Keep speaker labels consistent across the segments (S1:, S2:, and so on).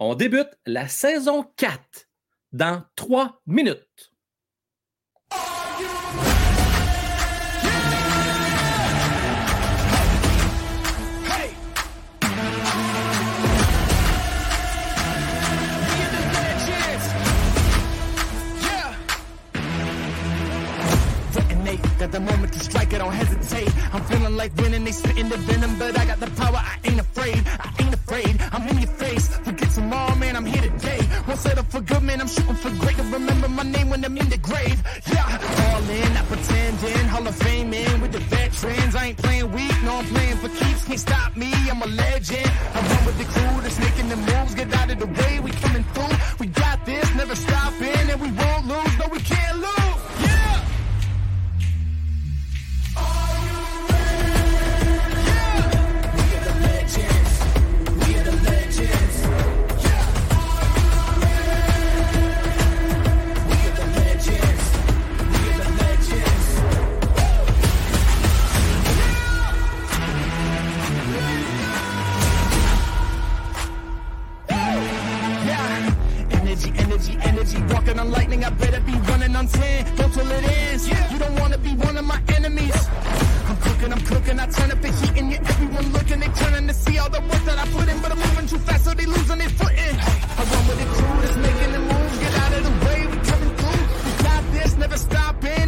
S1: On débute la saison 4 dans 3 minutes.
S2: Got the moment to strike, I don't hesitate. I'm feeling like winning, they spitting the venom, but I got the power, I ain't afraid. I ain't afraid, I'm in your face. Forget tomorrow, man, I'm here today. Won't settle for good, man, I'm shooting for great. To remember my name when I'm in the grave. Yeah, all in, not pretending. Hall of Fame in with the veterans. I ain't playing weak, no, I'm playing for keeps. Can't stop me, I'm a legend. I run with the crew that's making the moves. Get out of the way, we coming through. We got this, never stopping, and we won't lose. No, we can't lose. Walking on lightning, I better be running on 10. Go till it ends. Yeah. You don't wanna be one of my enemies. I'm cooking, I'm cooking. I turn up the heat and you everyone looking. They turning to see all the work that I put in. But I'm moving too fast, so they losing their footing. I run with the crew that's making the moves. Get out of the way, we coming through. We got this, never stopping.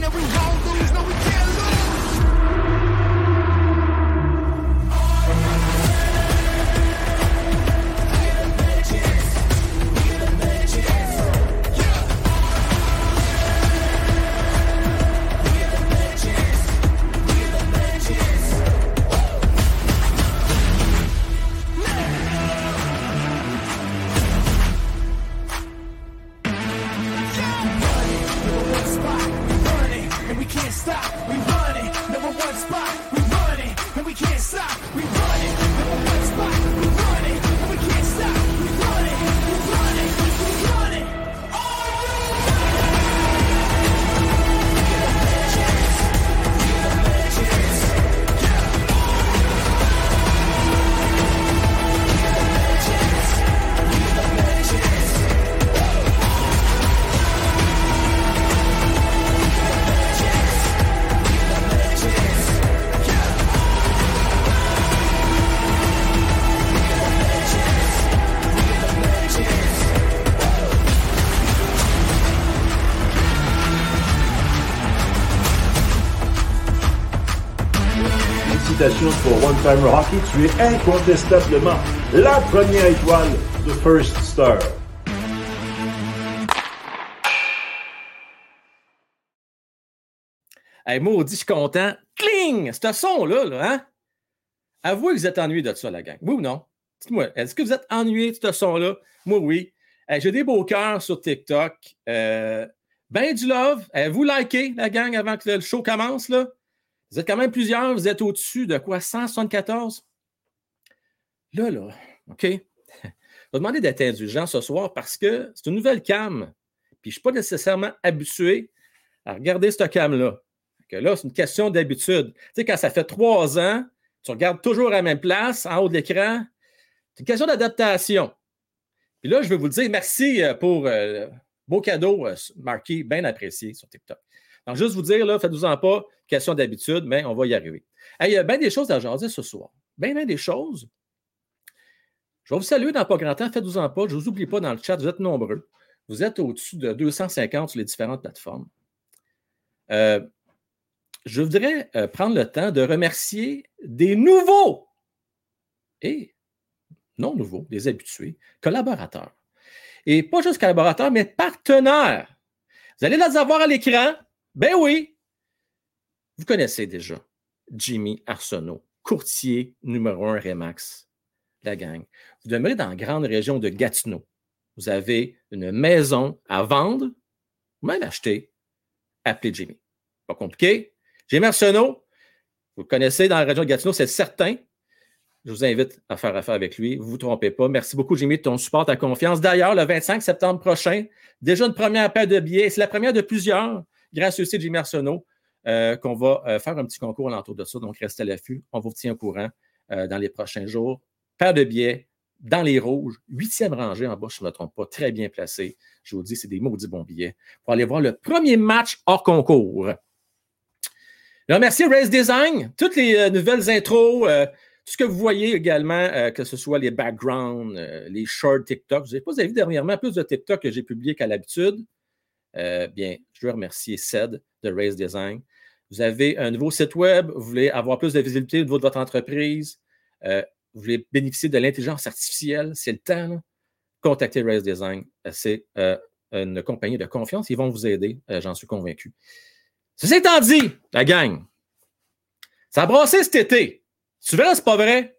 S3: Pour One Timer Hockey. Tu es incontestablement la première étoile de First Star.
S1: Hey, maudit, je suis content. Cling! Ce son-là, là, hein? Avouez que vous êtes ennuyé de ça, la gang. Oui ou non? Dites-moi, est-ce que vous êtes ennuyé de ce son-là? Moi, oui. J'ai des beaux cœurs sur TikTok. Euh, ben du love. Vous likez, la gang, avant que le show commence, là? Vous êtes quand même plusieurs. Vous êtes au-dessus de quoi? 174? Là, là, OK. Je vais demander d'être indulgent ce soir parce que c'est une nouvelle cam. Puis je ne suis pas nécessairement habitué à regarder cette cam-là. Là, c'est une question d'habitude. Tu sais, quand ça fait trois ans, tu regardes toujours à la même place, en haut de l'écran. C'est une question d'adaptation. Puis là, je vais vous le dire, merci euh, pour euh, beau cadeau, euh, Marky, bien apprécié sur TikTok. Donc, juste vous dire, là, faites-vous-en pas, question d'habitude, mais on va y arriver. Il y a bien des choses à jaser ce soir. Bien, bien des choses. Je vais vous saluer dans pas grand temps, faites-vous-en pas, je ne vous oublie pas dans le chat, vous êtes nombreux. Vous êtes au-dessus de 250 sur les différentes plateformes. Euh, je voudrais euh, prendre le temps de remercier des nouveaux et non nouveaux, des habitués, collaborateurs. Et pas juste collaborateurs, mais partenaires. Vous allez les avoir à l'écran? Ben oui. Vous connaissez déjà Jimmy Arsenault, courtier numéro un Remax, la gang. Vous demeurez dans la grande région de Gatineau. Vous avez une maison à vendre même acheter. Appelez Jimmy. Pas compliqué. Jimmy Arsenault, vous le connaissez dans la région de Gatineau, c'est certain. Je vous invite à faire affaire avec lui. Vous ne vous trompez pas. Merci beaucoup, Jimmy, de ton support, ta confiance. D'ailleurs, le 25 septembre prochain, déjà une première paire de billets. C'est la première de plusieurs, grâce aussi à Jimmy Arsenault, qu'on va euh, faire un petit concours alentour de ça. Donc, restez à l'affût. On vous tient au courant euh, dans les prochains jours. Paire de billets dans les rouges, huitième rangée en bas, je ne me trompe pas, très bien placé. Je vous dis, c'est des maudits bons billets pour aller voir le premier match hors concours. Je remercie Race Design, toutes les euh, nouvelles intros, euh, tout ce que vous voyez également, euh, que ce soit les backgrounds, les shorts TikTok. Je n'ai pas vu dernièrement plus de TikTok que j'ai publié qu'à l'habitude. Bien, je veux remercier Ced de Race Design. Vous avez un nouveau site web, vous voulez avoir plus de visibilité au niveau de votre entreprise, vous voulez bénéficier de l'intelligence artificielle, c'est le temps. Contactez Race Design. C'est une compagnie de confiance. Ils vont vous aider, j'en suis convaincu. Ceci étant dit, la gang, ça a brassé cet été. Tu verras, c'est pas vrai?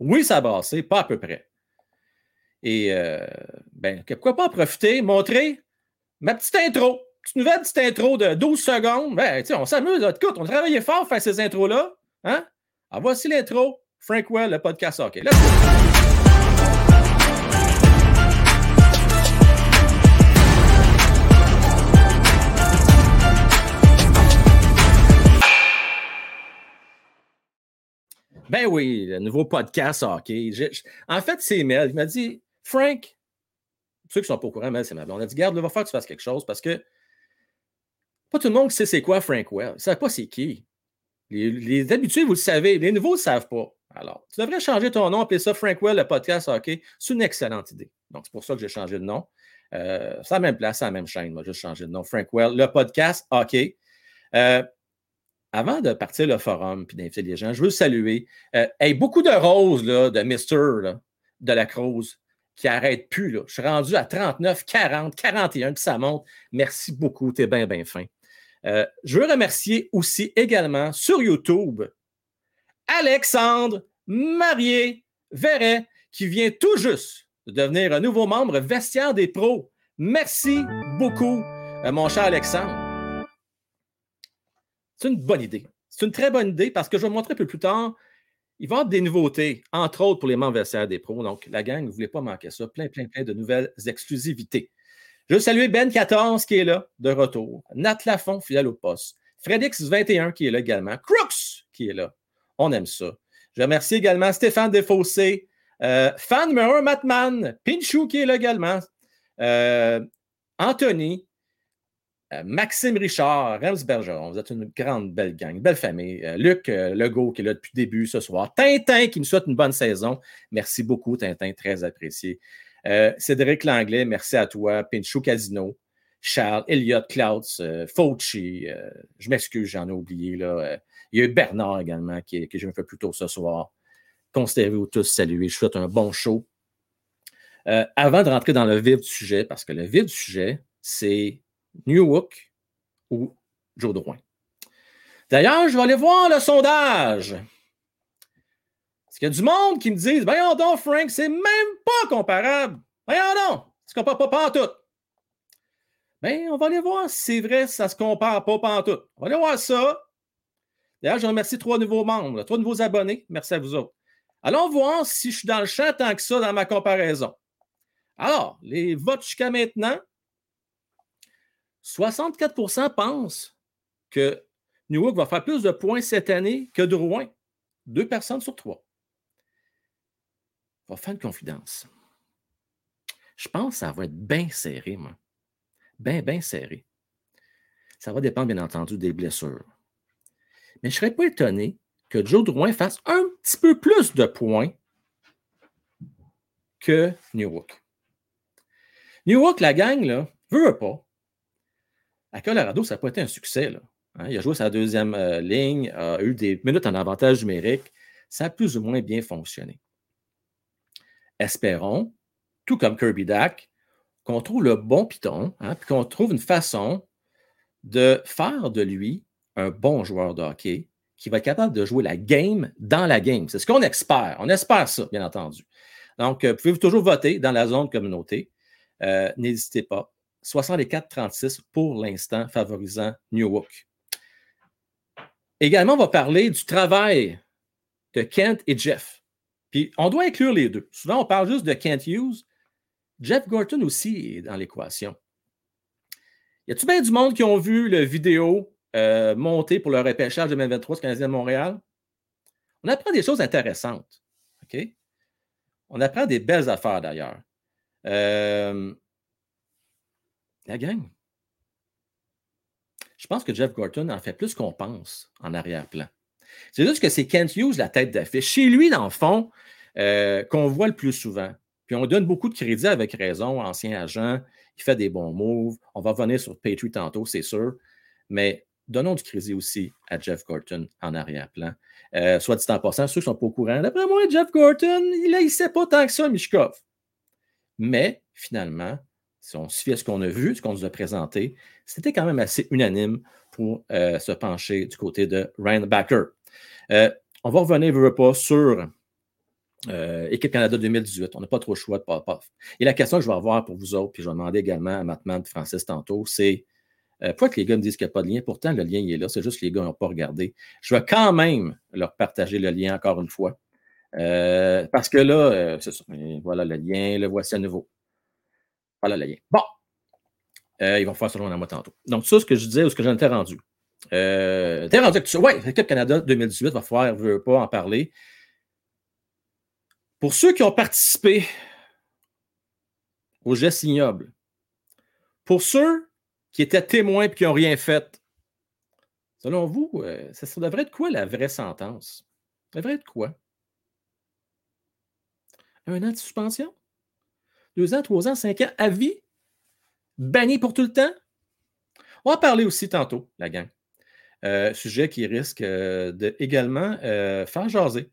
S1: Oui, ça a brassé, pas à peu près. Et, euh, ben, pourquoi pas en profiter, montrer ma petite intro. Petite nouvelle petite intro de 12 secondes. Ben, on s'amuse, écoute, on travaillait fort pour faire ces intros-là. Hein? Alors, voici l'intro. Frank Well, le podcast go. Ben oui, le nouveau podcast hockey. en fait, c'est Mel. Il m'a dit Frank, ceux qui sont pas au courant, c'est ma On a dit Garde, il va falloir que tu fasses quelque chose parce que pas tout le monde sait c'est quoi Frank Well. Ils ne savent pas c'est qui. Les, habitués, vous le savez. Les nouveaux ne le savent pas. Alors, tu devrais changer ton nom, appeler ça Frank Well, le podcast hockey. C'est une excellente idée. Donc, c'est pour ça que j'ai changé de nom. Euh, c'est la même place, c'est la même chaîne. Moi, juste changé de nom. Frank Well, le podcast hockey. Euh, avant de partir le forum et d'inviter les gens, je veux saluer. Euh, beaucoup de roses là, de Mister de la Cruz qui n'arrêtent plus. Là. Je suis rendu à 39, 40, 41, puis ça monte. Merci beaucoup, tu es bien, bien fin. Euh, je veux remercier aussi également sur YouTube Alexandre Marié Verret, qui vient tout juste de devenir un nouveau membre vestiaire des pros. Merci beaucoup, euh, mon cher Alexandre. C'est une bonne idée. C'est une très bonne idée parce que je vais vous montrer un peu plus tard. Il va y avoir des nouveautés, entre autres pour les membres des pros. Donc, la gang, vous ne voulez pas manquer ça. Plein, plein, plein de nouvelles exclusivités. Je veux saluer Ben14 qui est là, de retour. Nat Lafont, fidèle au poste. Fredix21 qui est là également. Crooks qui est là. On aime ça. Je remercie également Stéphane Desfossés, euh, fan numéro 1 Matman, Pinchou qui est là également, euh, Anthony, euh, Maxime Richard, Rems Bergeron, vous êtes une grande belle gang, belle famille. Euh, Luc euh, Legault qui est là depuis le début ce soir. Tintin qui me souhaite une bonne saison. Merci beaucoup, Tintin, très apprécié. Cédric Langlais, merci à toi. Pinchou Casino, Charles, Elliott, Clouds, Fauci. je m'excuse, j'en ai oublié. Là. il y a eu Bernard également qui, que je me fais plus tôt ce soir. Considérez-vous tous salués. Je souhaite un bon show. avant de rentrer dans le vif du sujet, parce que le vif du sujet, c'est Newhook ou Joe Drouin. D'ailleurs, je vais aller voir le sondage. Parce qu'il y a du monde qui me dit Voyons donc, Frank, c'est même pas comparable. Voyons donc, ça se compare pas pantoute. Bien, on va aller voir si c'est vrai, ça se compare pas pantoute. On va aller voir ça. D'ailleurs, je remercie trois nouveaux membres, trois nouveaux abonnés. Merci à vous autres. Allons voir si je suis dans le champ tant que ça dans ma comparaison. Alors, les votes jusqu'à maintenant, 64% pensent que Newark va faire plus de points cette année que Drouin. Deux personnes sur trois. On va faire une confidence. Je pense que ça va être bien serré, moi. Bien, bien serré. Ça va dépendre, bien entendu, des blessures. Mais je ne serais pas étonné que Joe Drouin fasse un petit peu plus de points que Newark. Newark, la gang, là, veut pas à Colorado, ça n'a pas été un succès. Hein. il a joué sa deuxième euh, ligne, a eu des minutes en avantage numérique. Ça a plus ou moins bien fonctionné. Espérons, tout comme Kirby Dack, qu'on trouve le bon piton, hein, puis qu'on trouve une façon de faire de lui un bon joueur de hockey qui va être capable de jouer la game dans la game. C'est ce qu'on espère. On espère ça, bien entendu. Donc, euh, vous pouvez toujours voter dans la zone communauté? Euh, n'hésitez pas. 64-36 pour l'instant, favorisant Newark. Également, on va parler du travail de Kent et Jeff. Puis, on doit inclure les deux. Souvent, on parle juste de Kent Hughes. Jeff Gorton aussi est dans l'équation. Y a-t-il bien du monde qui ont vu le vidéo euh, monté pour le repêchage 2023 du Canadien de Montréal? On apprend des choses intéressantes. OK? On apprend des belles affaires d'ailleurs. Euh, la gang. Je pense que Jeff Gorton en fait plus qu'on pense en arrière-plan. C'est juste que c'est Kent Hughes, la tête d'affiche. Chez lui, dans le fond, euh, qu'on voit le plus souvent. Puis on donne beaucoup de crédit avec raison, ancien agent, il fait des bons moves. On va revenir sur Patriot tantôt, c'est sûr. Mais donnons du crédit aussi à Jeff Gorton en arrière-plan. Euh, soit dit en passant, ceux qui ne sont pas au courant, d'après moi, Jeff Gorton, il ne sait pas tant que ça, Mishkov. Mais finalement, si on se fie à ce qu'on a vu, ce qu'on nous a présenté, c'était quand même assez unanime pour euh, se pencher du côté de Ryan Backer. Euh, on va revenir, veux, pas, sur euh, Équipe Canada 2018. On n'a pas trop le choix de pas, pas. Et la question que je vais avoir pour vous autres, puis je vais demander également à Mattman et Francis tantôt, c'est pourquoi que les gars me disent qu'il n'y a pas de lien? Pourtant, le lien il est là. C'est juste que les gars n'ont pas regardé. Je vais quand même leur partager le lien encore une fois. parce que là, c'est. Voilà le lien. Le voici à nouveau. Voilà le lien. Bon. ils vont faire selon à moi tantôt. Donc, ça, ce que je disais ou ce que j'en étais rendu. Euh, T'es rendu que Oui, l'équipe Canada 2018 va falloir, veut pas en parler. Pour ceux qui ont participé au geste ignoble, pour ceux qui étaient témoins et qui n'ont rien fait, selon vous, euh, ça, devrait être quoi la vraie sentence? Ça devrait être quoi? Un an de suspension? Deux ans, trois ans, cinq ans, à vie? Banni pour tout le temps? On va parler aussi tantôt, la gang. Euh, sujet qui risque euh, de euh, faire jaser.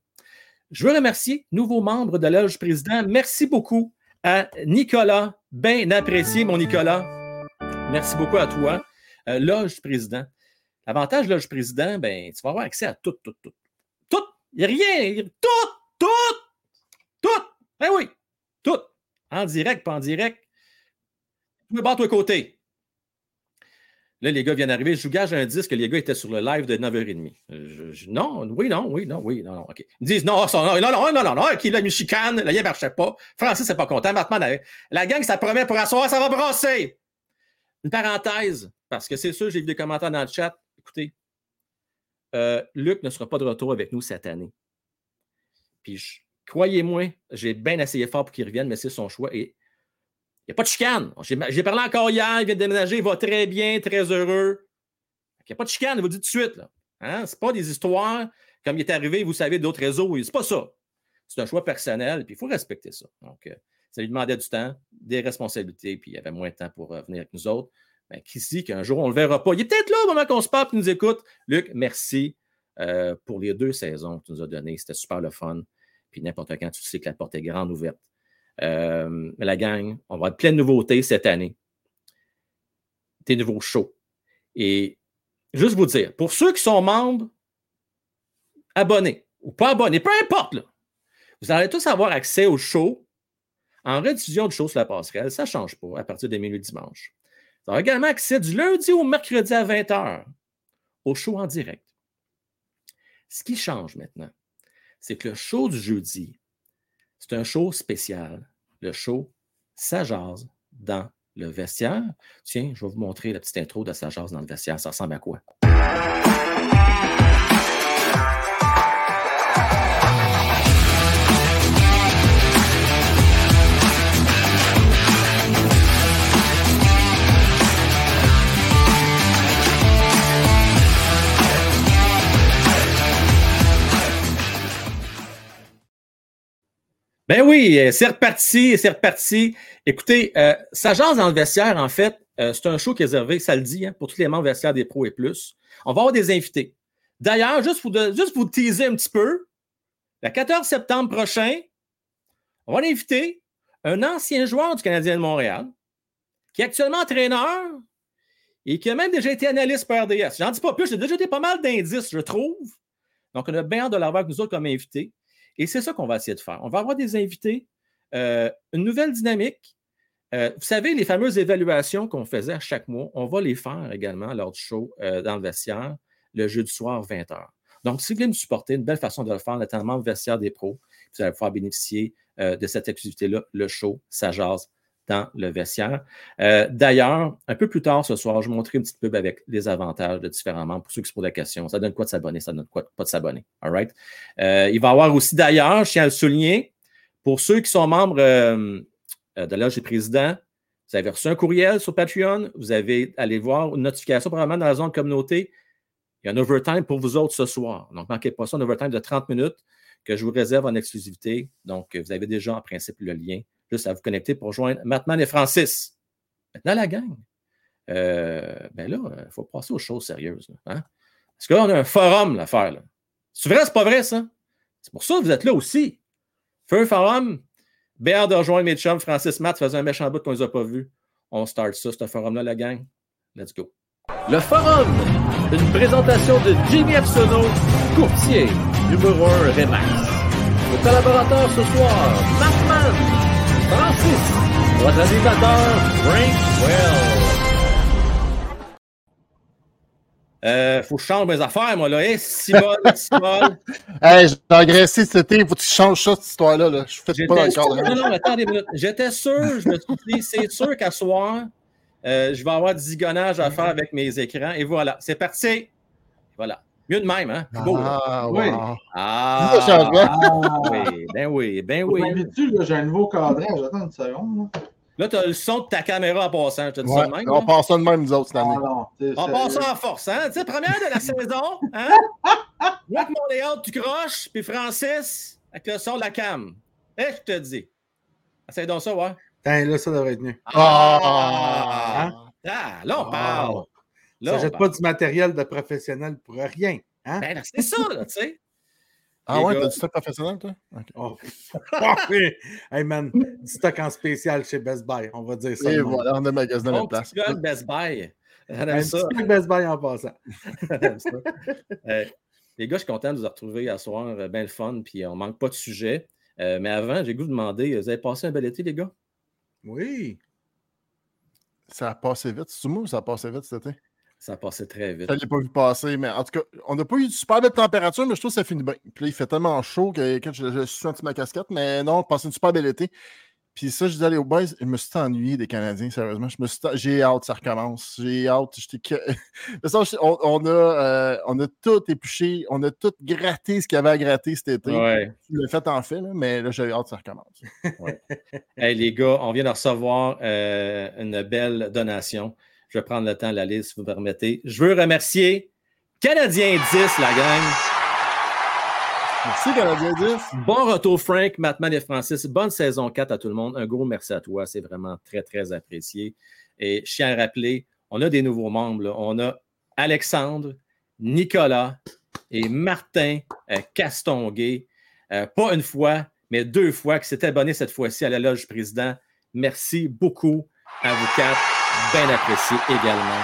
S1: Je veux remercier nouveaux membres de l'âge président. Merci beaucoup à Nicolas. Bien apprécié, mon Nicolas. Merci beaucoup à toi. loge président. L'avantage loge président, ben, tu vas avoir accès à tout, tout, tout. Tout. Il n'y a rien. Tout, tout, tout. Ben oui, tout. En direct, pas en direct. Tu me bats toi côté. Là, les gars viennent d'arriver. Je vous gage un disque que les gars étaient sur le live de 9h30. non, oui, non, oui, non, oui, non, non. OK. Ils disent non, non, non, non, non, non, non, qui l'a chicane, là, il ne marchait pas. Francis n'est pas content. Maintenant, la gang, ça promet pour asseoir, ça va brasser. Une parenthèse, parce que c'est sûr, j'ai vu des commentaires dans le chat. Écoutez, euh, Luc ne sera pas de retour avec nous cette année. Puis, croyez-moi, j'ai bien essayé fort pour qu'il revienne, mais c'est son choix. Et il n'y a pas de chicane. J'ai parlé encore hier, il vient de déménager, il va très bien, très heureux. Il n'y a pas de chicane, je vous dis tout de suite. Hein? Ce n'est pas des histoires comme il est arrivé, vous savez, d'autres réseaux. C'est pas ça. C'est un choix personnel, puis il faut respecter ça. Donc, euh, ça lui demandait du temps, des responsabilités, puis il avait moins de temps pour euh, venir avec nous autres. Mais qui dit qu'un jour, on ne le verra pas? Il est peut-être là au moment qu'on se parle et nous écoute. Luc, merci euh, pour les deux saisons que tu nous as données. C'était super le fun. Puis n'importe quand, tu sais que la porte est grande ouverte. Euh, la gang, on va avoir plein de nouveautés cette année. Des nouveaux shows. Et juste vous dire, pour ceux qui sont membres, abonnés ou pas abonnés, peu importe, vous allez tous avoir accès au show en rediffusion de show sur la passerelle. Ça ne change pas à partir de minuit dimanche. Vous aurez également accès du lundi au mercredi à 20h au show en direct. Ce qui change maintenant, c'est que le show du jeudi c'est un show spécial. Le show Ça jase dans le vestiaire. Tiens, je vais vous montrer la petite intro de Ça jase dans le vestiaire. Ça ressemble à quoi? Ben oui, euh, c'est reparti, c'est reparti. Écoutez, euh, ça jase dans le vestiaire, en fait. Euh, c'est un show qui est réservé, ça le dit, hein, pour tous les membres vestiaires des pros et plus. On va avoir des invités. D'ailleurs, juste pour, juste teaser un petit peu, le 14 septembre prochain, on va inviter un ancien joueur du Canadien de Montréal, qui est actuellement entraîneur et qui a même déjà été analyste pour RDS. J'en dis pas plus, j'ai déjà été pas mal d'indices, je trouve. Donc, on a bien de l'avoir avec nous autres comme invité. Et c'est ça qu'on va essayer de faire. On va avoir des invités, euh, une nouvelle dynamique. Euh, vous savez, les fameuses évaluations qu'on faisait à chaque mois, on va les faire également lors du show euh, dans le vestiaire, le jeudi soir, 20h. Donc, si vous voulez nous supporter, une belle façon de le faire, notamment le vestiaire des pros, vous allez pouvoir bénéficier de cette activité-là, le show, ça jase dans le vestiaire. Euh, d'ailleurs, un peu plus tard ce soir, je vais montrer une petite pub avec les avantages de différents membres pour ceux qui se posent la question. Ça donne quoi de s'abonner? Ça donne quoi pas de s'abonner? All? Euh, il va y avoir aussi, d'ailleurs, je tiens à le souligner, Pour ceux qui sont membres euh, de l'âge des présidents, vous avez reçu un courriel sur Patreon. Vous avez allé voir une notification probablement dans la zone communauté. Il y a un overtime pour vous autres ce soir. Donc, manquez pas ça, un overtime de 30 minutes que je vous réserve en exclusivité. Donc, vous avez déjà en principe le lien à vous connecter pour joindre Matman et Francis. Maintenant, la gang. Euh, ben là, il faut passer aux choses sérieuses. Hein? Parce que là, on a un forum à faire. C'est vrai, c'est pas vrai, ça? C'est pour ça que vous êtes là aussi. Un forum. Bien de rejoindre mes chums. Francis Matt faisait un méchant bout qu'on les a pas vus. On start ça, ce forum-là, la gang. Let's go. Le forum, une présentation de Jimmy Epsono, courtier, numéro 1 Remax. Nos collaborateurs ce soir, Mattman, Francis, votre animateur, Frank Well. Euh, faut que je change mes affaires, moi, là. Hé, hey, Simon, Simon.
S4: hey, j'ai agressé cet été. Faut que tu changes ça, cette histoire-là. Là. Je fais pas encore.
S1: Non, non, attends des minutes. J'étais sûr, je me suis dit, c'est sûr qu'à soir, euh, je vais avoir du zigonnage à faire avec mes écrans. Et voilà, c'est parti. Voilà. Mieux de même, hein? Beau,
S4: ah,
S1: oui.
S4: Wow.
S1: Ah,
S3: Ah,
S1: oui, ben oui, ben oui.
S3: D'habitude, j'ai un nouveau cadrage. Attends une seconde. Là,
S1: là tu as le son de ta caméra en passant. Je te dis
S4: Ouais,
S1: ça de même.
S4: on
S1: hein?
S4: passe ça de même, nous autres, cette année.
S3: Ah, non,
S1: En
S3: c'est-
S1: passant en force, hein? Tu sais, première de la saison, hein? Que mon layout, tu croches, puis Francis, avec le son de la cam. Eh, je te dis. Essaye donc ça, ouais.
S5: Tiens, là, ça devrait être mieux.
S1: Ah! Ah, là, on
S5: Ah.
S1: parle. Là,
S5: ça
S1: parle.
S5: pas du matériel de professionnel pour rien. Hein?
S1: Ben, c'est ça, là, tu sais.
S4: Ah
S1: Les
S4: ouais, t'as du stock professionnel, toi? Ok.
S5: Oh. Ah oui. Hey man, du stock en spécial chez Best Buy, on va dire ça.
S4: Et voilà, on a magasiné même place.
S1: petit Best Buy.
S5: Un
S1: ça.
S5: petit stock Best Buy en passant.
S1: Euh, les gars, je suis content de vous retrouver à soir. euh, Bien le fun, puis on manque pas de sujet. Euh, mais avant, j'ai goût de demander, vous avez passé un bel été, les gars?
S5: Oui.
S4: Ça a passé vite. C'est ou ça a passé vite cet été?
S1: Ça passé très vite.
S4: Je ne l'ai pas vu passer, mais en tout cas, on n'a pas eu de super belle température, mais je trouve que ça finit bien. Puis là, il fait tellement chaud que quand je, je suis senti ma casquette, mais non, on passe une super belle été. Puis ça, je disais aller au boys, je me suis ennuyé des Canadiens, sérieusement. Je me suis j'ai hâte, ça recommence. J'ai hâte. On, on a, euh, on a tout épluché, on a tout gratté ce qu'il y avait à gratter cet été.
S1: Ouais.
S4: Le fait en fait, là, mais là, j'ai hâte ça recommence.
S1: Hey, les gars, on vient de recevoir euh, une belle donation. Je vais prendre le temps de la liste, si vous me permettez. Je veux remercier Canadien 10, la gang.
S4: Merci, Canadien 10.
S1: Bon retour, Frank, Mattman et Francis. Bonne saison 4 à tout le monde. Un gros merci à toi. C'est vraiment très, très apprécié. Et je tiens à rappeler, on a des nouveaux membres. là. On a Alexandre, Nicolas et Martin euh, Castonguay. Euh, pas une fois, mais deux fois, qui s'est abonné cette fois-ci à la loge président. Merci beaucoup à vous quatre. Bien apprécié également.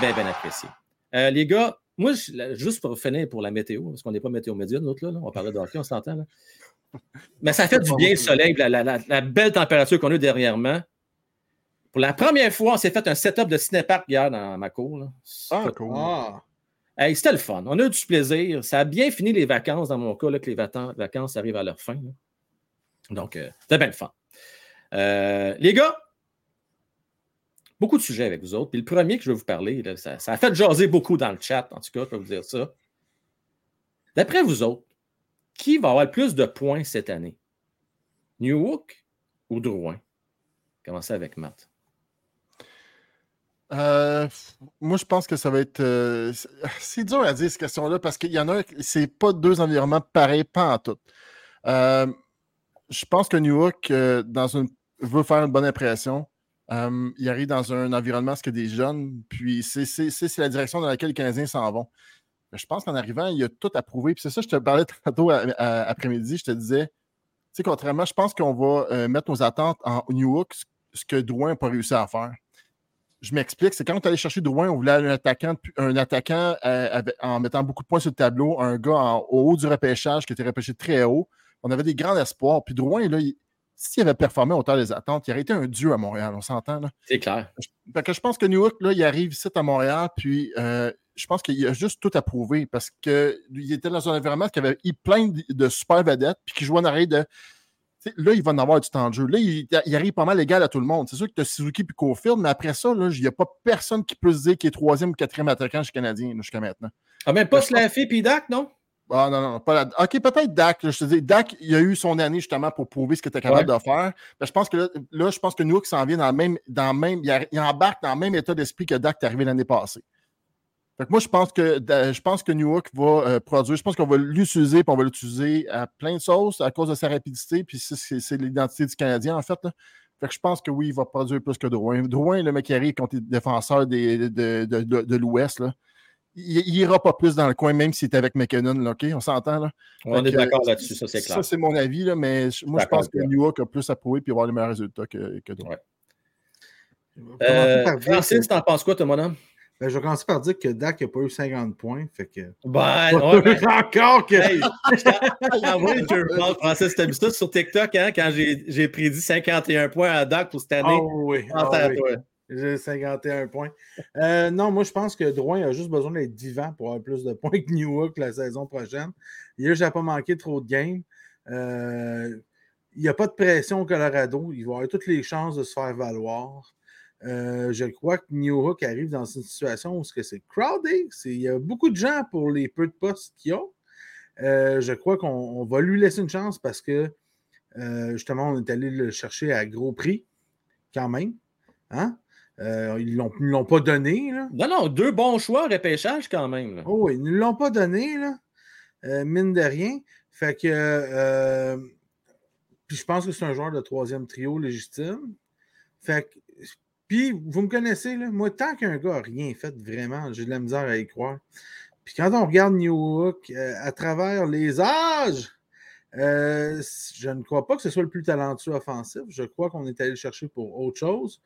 S1: Bien, bien apprécié. Euh, les gars, moi, je- juste pour finir pour la météo, parce qu'on n'est pas météo média, nous autres, là, là, on parlait de hockey, on s'entend. là. Mais ça fait du bien le soleil, la, la- la- belle température qu'on a eu dernièrement. Pour la première fois, on s'est fait un setup de cinépark hier dans ma cour. là.
S4: Ah, cool.
S5: Ah.
S1: Hey, C'était le fun. On a eu du plaisir. Ça a bien fini les vacances dans mon cas, là, que les vacances arrivent à leur fin. là. Donc, euh, c'était bien le fun. Euh, les gars, beaucoup de sujets avec vous autres. Puis le premier que je vais vous parler, ça, a fait jaser beaucoup dans le chat, en tout cas, je peux vous dire ça. D'après vous autres, qui va avoir le plus de points cette année? Newhook ou Drouin? Commencez avec Matt.
S4: Euh, moi, je pense que ça va être. euh, c'est- dur à dire, cette question-là, parce qu'il y en a, c'est pas deux environnements pareils, pas en tout. Euh, je pense que New York, euh, dans une, veut faire une bonne impression. Il arrive dans un environnement, ce que des jeunes, puis c'est la direction dans laquelle les Canadiens s'en vont. Je pense qu'en arrivant, il y a tout à prouver. Puis c'est ça, je te parlais tantôt après-midi, je te disais, tu sais, contrairement, je pense qu'on va euh, mettre nos attentes en New York, ce- que Drouin n'a pas réussi à faire. Je m'explique, c'est quand on est allé chercher Drouin, on voulait un attaquant, un attaquant euh, en mettant beaucoup de points sur le tableau, un gars en- au haut du repêchage qui était repêché très haut. On avait des grands espoirs. Puis Drouin, là, il- s'il avait performé au temps des attentes, il aurait été un dieu à Montréal, on s'entend. Là.
S1: C'est clair.
S4: Fait que je pense que New York, là, il arrive ici à Montréal, puis euh, je pense qu'il a juste tout à prouver parce qu'il était dans un environnement qui avait plein de, super vedettes, puis qui jouait en arrière de. Là, il va en avoir du temps de jeu. Là, il, il arrive pas mal égal à tout le monde. C'est sûr que tu as Suzuki et Cofield, mais après ça, là, il n'y a pas personne qui peut se dire qu'il est troisième ou quatrième attaquant chez Canadien jusqu'à maintenant.
S1: Ah, même pas Slaffy et Dak, non?
S4: Ah non, non, pas la... OK, peut-être Dak. je te dis, Dak, il a eu son année justement pour prouver ce qu'il était capable de faire. Mais je pense que là, là, je pense que Newark s'en vient dans le même. Dans le même il, a- il embarque dans le même état d'esprit que Dak est arrivé l'année passée. Fait que moi, je pense que je pense que Newark va euh, produire. Je pense qu'on va l'utiliser, puis on va l'utiliser à plein de sauces à cause de sa rapidité, puis c'est- l'identité du Canadien, en fait. là. Fait que je pense que oui, il va produire plus que Drouin. Drouin, le mec qui arrive contre les défenseurs des- de, de, de- de l'Ouest, là, il il ira pas plus dans le coin, même s'il est avec McKinnon, là, OK? On s'entend, là?
S1: On est d'accord
S4: euh,
S1: là-dessus, ça, c'est clair.
S4: Ça, c'est mon avis, là, mais je- moi, je pense que
S1: avec
S4: New York a plus à prouver et avoir les meilleurs résultats que, que Drouin.
S1: Ouais. Euh, Francis,
S5: que-
S1: t'en penses quoi, toi, mon homme?
S5: ben, je vais commencer par dire que Dak n'a pas eu 50 points. Fait que.
S1: Ben, ouais,
S5: sûr encore que.
S1: Hey, le journal, Francis. T'as vu ça sur TikTok, hein, quand j'ai j'ai prédit 51 points à Doc pour cette année?
S5: Oh oui. Ah
S1: à
S5: oui.
S1: toi.
S5: J'ai 51 points. Euh, non, moi, je pense que Drouin a juste besoin d'être vivant pour avoir plus de points que Newark la saison prochaine. Il n'a pas manqué trop de games. Euh, il n'y a pas de pression au Colorado. Il va avoir toutes les chances de se faire valoir. Euh, je crois que Newhook arrive dans une situation où c'est crowded. Il y a beaucoup de gens pour les peu de postes qu'ils ont. Je crois qu'on on va lui laisser une chance parce que justement, on est allé le chercher à gros prix, quand même. Hein? Euh, ils ne l'ont pas donné. Là.
S1: Non, non, deux bons choix repêchage quand même. là.
S5: Oh oui, ils ne l'ont pas donné, là. Euh, mine de rien. Fait que. euh, puis je pense que c'est un joueur de troisième trio légitime. Fait que. Puis, vous me connaissez, là. Moi, tant qu'un gars n'a rien fait vraiment, j'ai de la misère à y croire. Puis quand on regarde New Hook euh, à travers les âges, euh, je ne crois pas que ce soit le plus talentueux offensif. Je crois qu'on est allé le chercher pour autre chose.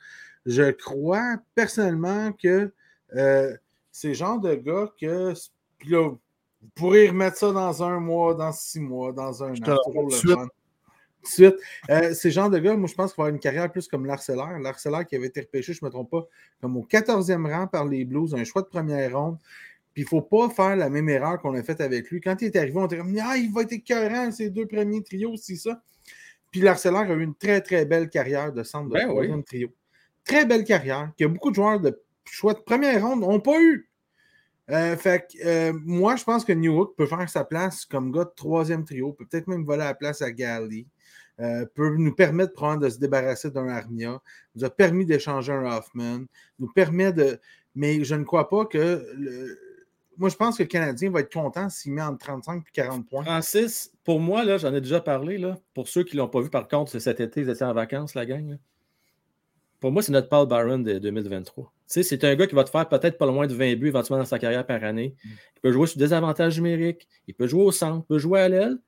S5: Je crois personnellement que euh, c'est le genre de gars que. Puis là, vous pourrez remettre ça dans un mois, dans six mois, dans un
S4: Je
S5: an.
S4: tout de
S5: de suite. Euh, c'est le genre de gars, moi, je pense qu'il va avoir une carrière plus comme l'Arcellaire. L'Arcellaire qui avait été repêché, je ne me trompe pas, comme au 14e rang par les Blues, un choix de première ronde. Puis il ne faut pas faire la même erreur qu'on a faite avec lui. Quand il est arrivé, on était comme Ah, il va être écœurant, ces deux premiers trios, c'est ça. Puis l'Arcellaire a eu une très, très belle carrière de centre de
S1: Ben oui.
S5: troisième trio. Très belle carrière, que beaucoup de joueurs de choix de première ronde n'ont pas eu. Euh, fait que euh, moi, je pense que Newhook peut faire sa place comme gars de troisième trio, peut peut-être même voler la place à Galley, euh, peut nous permettre probablement de se débarrasser d'un Armia, nous a permis d'échanger un Hoffman, nous permet de. Mais je ne crois pas que. le- Moi, je pense que le Canadien va être content s'il met entre 35 et 40 points.
S1: Francis, pour moi, là, j'en ai déjà parlé. Là, pour ceux qui ne l'ont pas vu, par contre, c'est cet été, ils étaient en vacances, la gang. là. Pour moi, c'est notre Paul Byron de 2023. Tu sais, c'est un gars qui va te faire peut-être pas loin de 20 buts éventuellement dans sa carrière par année. Il peut jouer sur des avantages numériques, il peut jouer au centre, il peut jouer à l'aile.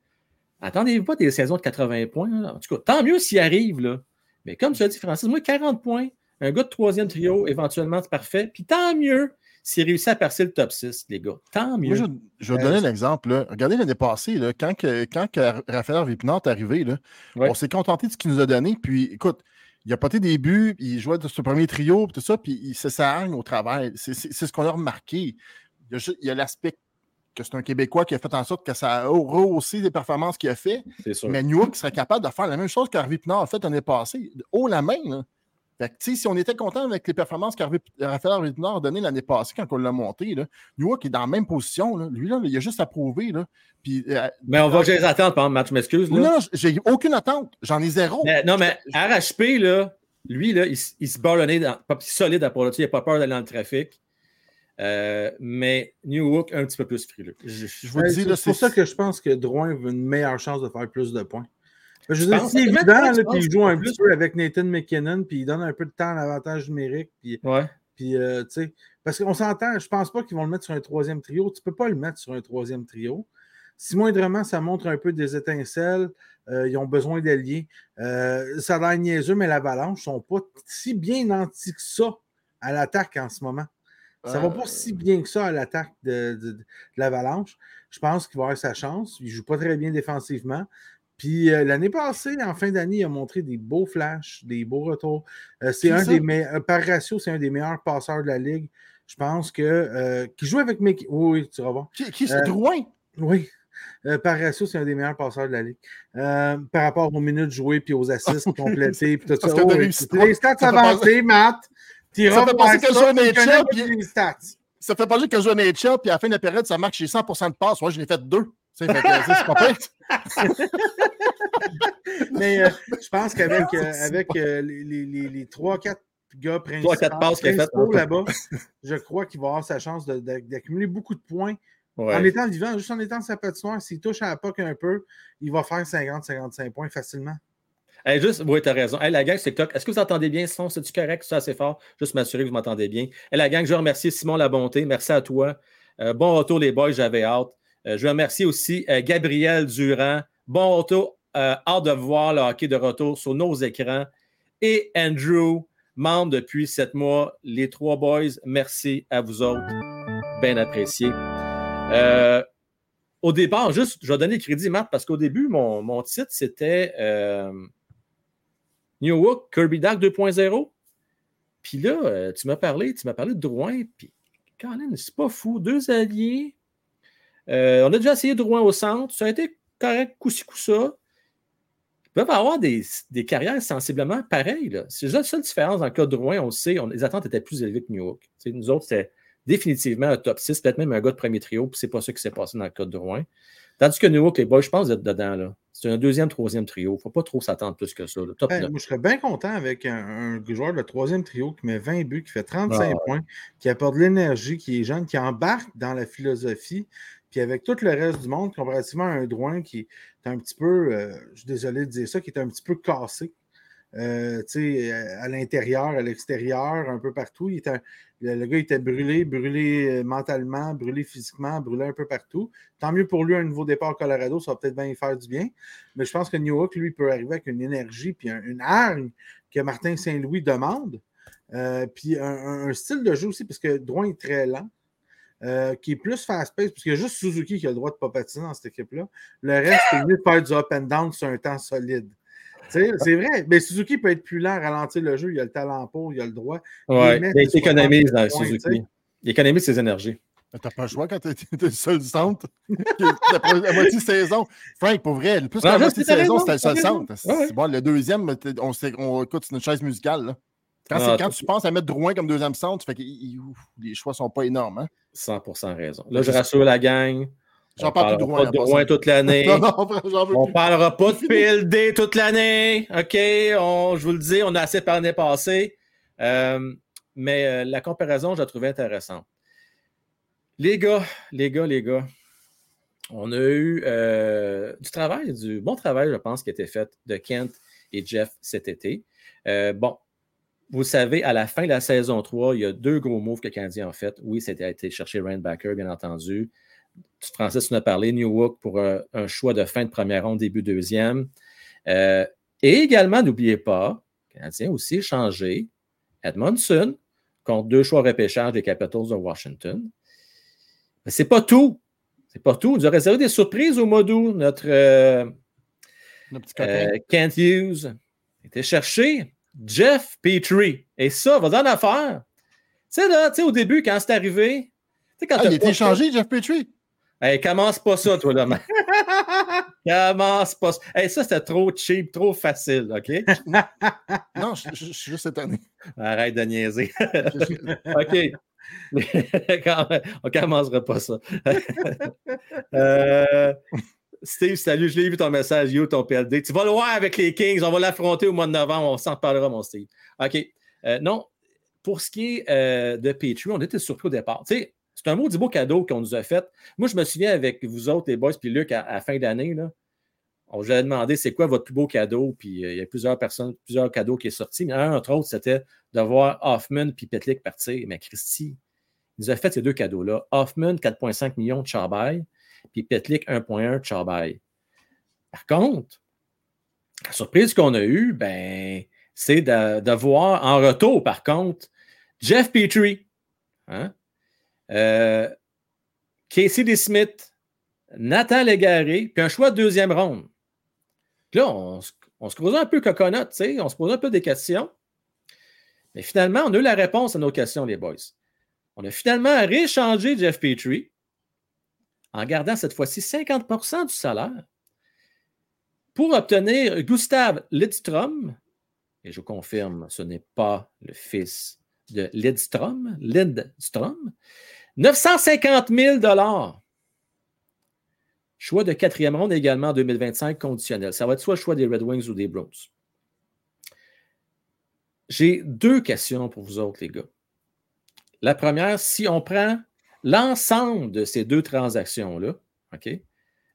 S1: Attendez-vous pas des saisons de 80 points. là. En tout cas, tant mieux s'il arrive. Là. Mais comme tu as dit, Francis, moi, 40 points, un gars de troisième trio, éventuellement, c'est parfait. Puis tant mieux s'il réussit à percer le top 6, les gars. Tant mieux.
S4: Moi, je, je vais
S5: Euh,
S4: donner un exemple. là. Regardez l'année passée, là, quand, que, quand que Raphaël est arrivé, là,
S1: Ouais.
S4: on s'est contenté de ce qu'il nous a donné. Puis, écoute, il a poté des buts, il jouait de ce premier trio, puis tout ça, puis il se s'arragne au travail. C'est ce qu'on a remarqué. Il y a, l'aspect que c'est un Québécois qui a fait en sorte que ça a rehaussé les performances qu'il a fait.
S1: Sûr.
S4: Mais New York serait capable de faire la même chose qu'Harvey Pinard a fait l'année passée, haut la main. Là. Fait que, si on était content avec les performances qu'Harvey Raphaël Harvey Pinard a données l'année passée quand on l'a monté, là, New York est dans la même position. Là. Lui, là, il a juste à prouver. Là. Puis, euh,
S1: Mais on va que les attendre pendant le match, je m'excuse. là.
S4: non, j'ai aucune attente. J'en ai zéro.
S1: Mais- non, mais RHP, là, lui, là, il, se barre le nez dans, pas- solide à part là-dessus. Il n'a pas peur d'aller dans le trafic. Euh, mais New Hook, un petit peu plus frileux. Je- je-
S4: Je vous
S5: Ouais,
S4: dis,
S5: c'est pour ça que je pense que Drouin a une meilleure chance de faire plus de points. Je veux dire, c'est évident, là, puis il
S1: qu'il
S5: joue un
S1: plus?
S5: peu avec Nathan McKinnon, puis il donne un peu de temps à l'avantage numérique, puis,
S1: Ouais.
S5: puis euh, tu sais, parce qu'on s'entend, je pense pas qu'ils vont le mettre sur un troisième trio. Tu peux pas le mettre sur un troisième trio. Si moindrement, ça montre un peu des étincelles, euh, ils ont besoin d'alliés. Euh, ça a l'air niaiseux, mais l'Avalanche ne sont pas si bien nantis que ça à l'attaque en ce moment. Ça ne va pas
S4: Euh,
S5: si bien que ça à l'attaque de, de- de l'Avalanche. Je pense qu'il va avoir sa chance. Il ne joue pas très bien défensivement. Puis euh, l'année passée, en fin d'année, il a montré des beaux flashs, des beaux retours. Euh, c'est un
S4: ça?
S5: des meilleurs, par ratio, c'est un des meilleurs passeurs de la Ligue. Je pense que. euh, qui joue avec Mickey. Oui, oui, tu vas voir.
S4: Qui, qui c'est Drouin?
S5: Oui. Par ratio, c'est un des meilleurs passeurs de la Ligue. Par rapport aux minutes jouées puis aux assists complétés. Puis tout ça. Oh, oui. les stats avancées, Matt.
S4: Ça fait penser que je joue
S5: stats.
S4: Ça fait juste que je joue à NHL, puis à la fin de la période, ça marque chez 100% de passes. Moi, je l'ai fait deux. Tu sais, fait que, c'est pas pire.
S5: Mais euh, je pense qu'avec euh, avec, euh, les, les 3-4 gars principaux,
S1: 3-4 passes
S5: principaux là-bas, je crois qu'il va avoir sa chance de- de- d'accumuler beaucoup de points. En étant vivant, juste en étant sa patinoire, s'il touche à la POC un peu, il va faire 50-55 points facilement.
S1: Hey, juste, oui, t'as raison. Hey, la gang TikTok, est-ce que vous entendez bien, Simon? C'est-tu correct? C'est assez fort. Juste m'assurer que vous m'entendez bien. Hey, la gang, je veux remercier Simon La Bonté. Merci à toi. Euh, bon retour, les boys, j'avais hâte. Euh, je veux remercier aussi euh, Gabriel Durand. Bon retour. Euh, hâte de voir le hockey de retour sur nos écrans. Et Andrew, membre depuis sept mois. Les trois boys, merci à vous autres. Bien apprécié. Au départ, juste, je vais donner le crédit, Marc, parce qu'au début, mon, mon titre, c'était New Hook, Kirby Dark 2.0. Puis là, tu m'as parlé, tu m'as parlé de Drouin, puis même, c'est pas fou. Deux alliés. Euh, on a déjà essayé Drouin au centre. Ça a été correct, coup-ci, coup-ça. Ils peuvent avoir des, des carrières sensiblement pareilles. C'est la seule différence dans le cas de Drouin, on le sait, on- les attentes étaient plus élevées que New Hook. Tu sais, nous autres, c'était définitivement un top 6, peut-être même un gars de premier trio, puis c'est pas ça qui s'est passé dans le cas de Drouin. Tandis que New Hook, les boys, je pense d'être dedans. là. C'est un deuxième, troisième trio. Faut pas trop s'attendre plus que ça. là. Top
S5: Ben,
S1: 9.
S5: moi, je serais bien content avec un, un joueur de troisième trio qui met 20 buts, qui fait 35
S1: Ah
S5: points, qui apporte de l'énergie, qui est jeune, qui embarque dans la philosophie, puis avec tout le reste du monde, comparativement à un Drouin qui est un petit peu, euh, je suis désolé de dire ça, qui est un petit peu cassé. Euh, à l'intérieur, à l'extérieur, un peu partout. Il était, le, gars était brûlé, brûlé euh, mentalement, brûlé physiquement, brûlé un peu partout. Tant mieux pour lui, un nouveau départ au Colorado, ça va peut-être bien y faire du bien. Mais je pense que New York, lui, peut arriver avec une énergie puis un- une hargne que Martin Saint-Louis demande. Euh, puis un, un- un style de jeu aussi, parce que Drouin est très lent, euh, qui est plus fast-paced, parce qu'il y a juste Suzuki qui a le droit de ne pas patiner dans cette équipe-là. Le reste, c'est mieux de faire du up and down sur un temps solide. Tu sais, C'est vrai, mais Suzuki peut être plus lent, ralentir le jeu, il a le talent pour, il a le droit.
S1: Ouais,
S5: il
S1: économise dans
S5: 60 points, tu
S1: Suzuki. Il économise ses énergies.
S4: T'as pas le choix quand t'es le seul du centre. La moitié de saison. Frank, pour vrai, le plus que la moitié saison, c'était le seul centre.
S1: Ouais,
S4: bon, le deuxième, on, on, écoute, c'est une chaise musicale. là. Quand,
S1: Ah,
S4: quand tu penses à mettre Drouin comme deuxième centre, tu fais que les choix sont pas énormes. Hein?
S1: 100% raison. Là, je rassure la gang.
S4: J'en
S1: On
S4: parle de
S1: parlera
S4: Drouin.
S1: pas de Drouin toute l'année.
S4: Non, non,
S1: On
S4: plus.
S1: parlera pas de PLD toute l'année. OK? On- je vous le dis, on a assez parlé l'année passée. Euh, mais euh, la comparaison, je la trouvais intéressante. Les gars, les gars, les gars, on a eu euh, du travail, du bon travail, je pense, qui a été fait de Kent et Jeff cet été. Bon, vous savez, à la fin de la saison 3, il y a deux gros moves que le Canadien a fait. Oui, c'était été chercher Backer, bien entendu. Francis tu en as parlé, New Hook pour euh, un choix de fin de première ronde, début deuxième. Euh, et également, n'oubliez pas, le Canadien a aussi échangé Edmondson contre deux choix repêchage des Capitals de Washington. Mais c'est pas tout. C'est pas tout. On nous a réservé des surprises au mois d'août. Notre euh,
S4: Le petit
S1: euh, Kent Hughes était cherché Jeff Petrie. Et ça, va dans l'affaire. Tu sais, là, tu sais, au début, quand c'est arrivé, quand
S4: Ah, il a été échangé, Jeff Petrie?
S1: Hey, commence pas ça, toi, là, commence pas ça. Hey, ça, c'était trop cheap, trop facile, OK?
S4: Non, je, je- je suis juste étonné.
S1: Arrête de niaiser. OK. On commencera pas ça. Euh, Steve, salut, je l'ai vu ton message, You, ton PLD. Tu vas le voir avec les Kings, on va l'affronter au mois de novembre, on s'en reparlera, mon Steve. OK. Euh, non, pour ce qui est euh, de Petrie, on était surpris au départ. Tu sais, c'est un du beau cadeau qu'on nous a fait. Moi, je me souviens avec vous autres, les boys, puis Luc, à, la fin d'année, on vous avait demandé c'est quoi votre plus beau cadeau, puis euh, il y a plusieurs personnes, plusieurs cadeaux qui sont sortis, mais un, entre autres, c'était de voir Hoffman puis Petlick partir. Mais Christy, il nous a fait ces deux cadeaux-là. Hoffman, 4,5 millions de Charbaille, puis Petlick, 1,1 de Charbaille. Par contre, la surprise qu'on a eue, ben, c'est de, voir en retour, par contre, Jeff Petrie, hein? euh, Casey D. Smith, Nathan Légaré, puis un choix de deuxième ronde. Là, on, se- creusait un peu coconut, on se posait un peu des questions. Mais finalement, on a eu la réponse à nos questions, les boys. On a finalement réchangé Jeff Petrie en gardant cette fois-ci 50% du salaire pour obtenir Gustav Lidstrom. Et je confirme, ce n'est pas le fils de Lidstrom. Lidstrom. 950 000 Choix de quatrième ronde également en 2025 conditionnel. Ça va être soit le choix des Red Wings ou des Browns. J'ai deux questions pour vous autres, les gars. La première, si on prend l'ensemble de ces deux transactions-là, OK,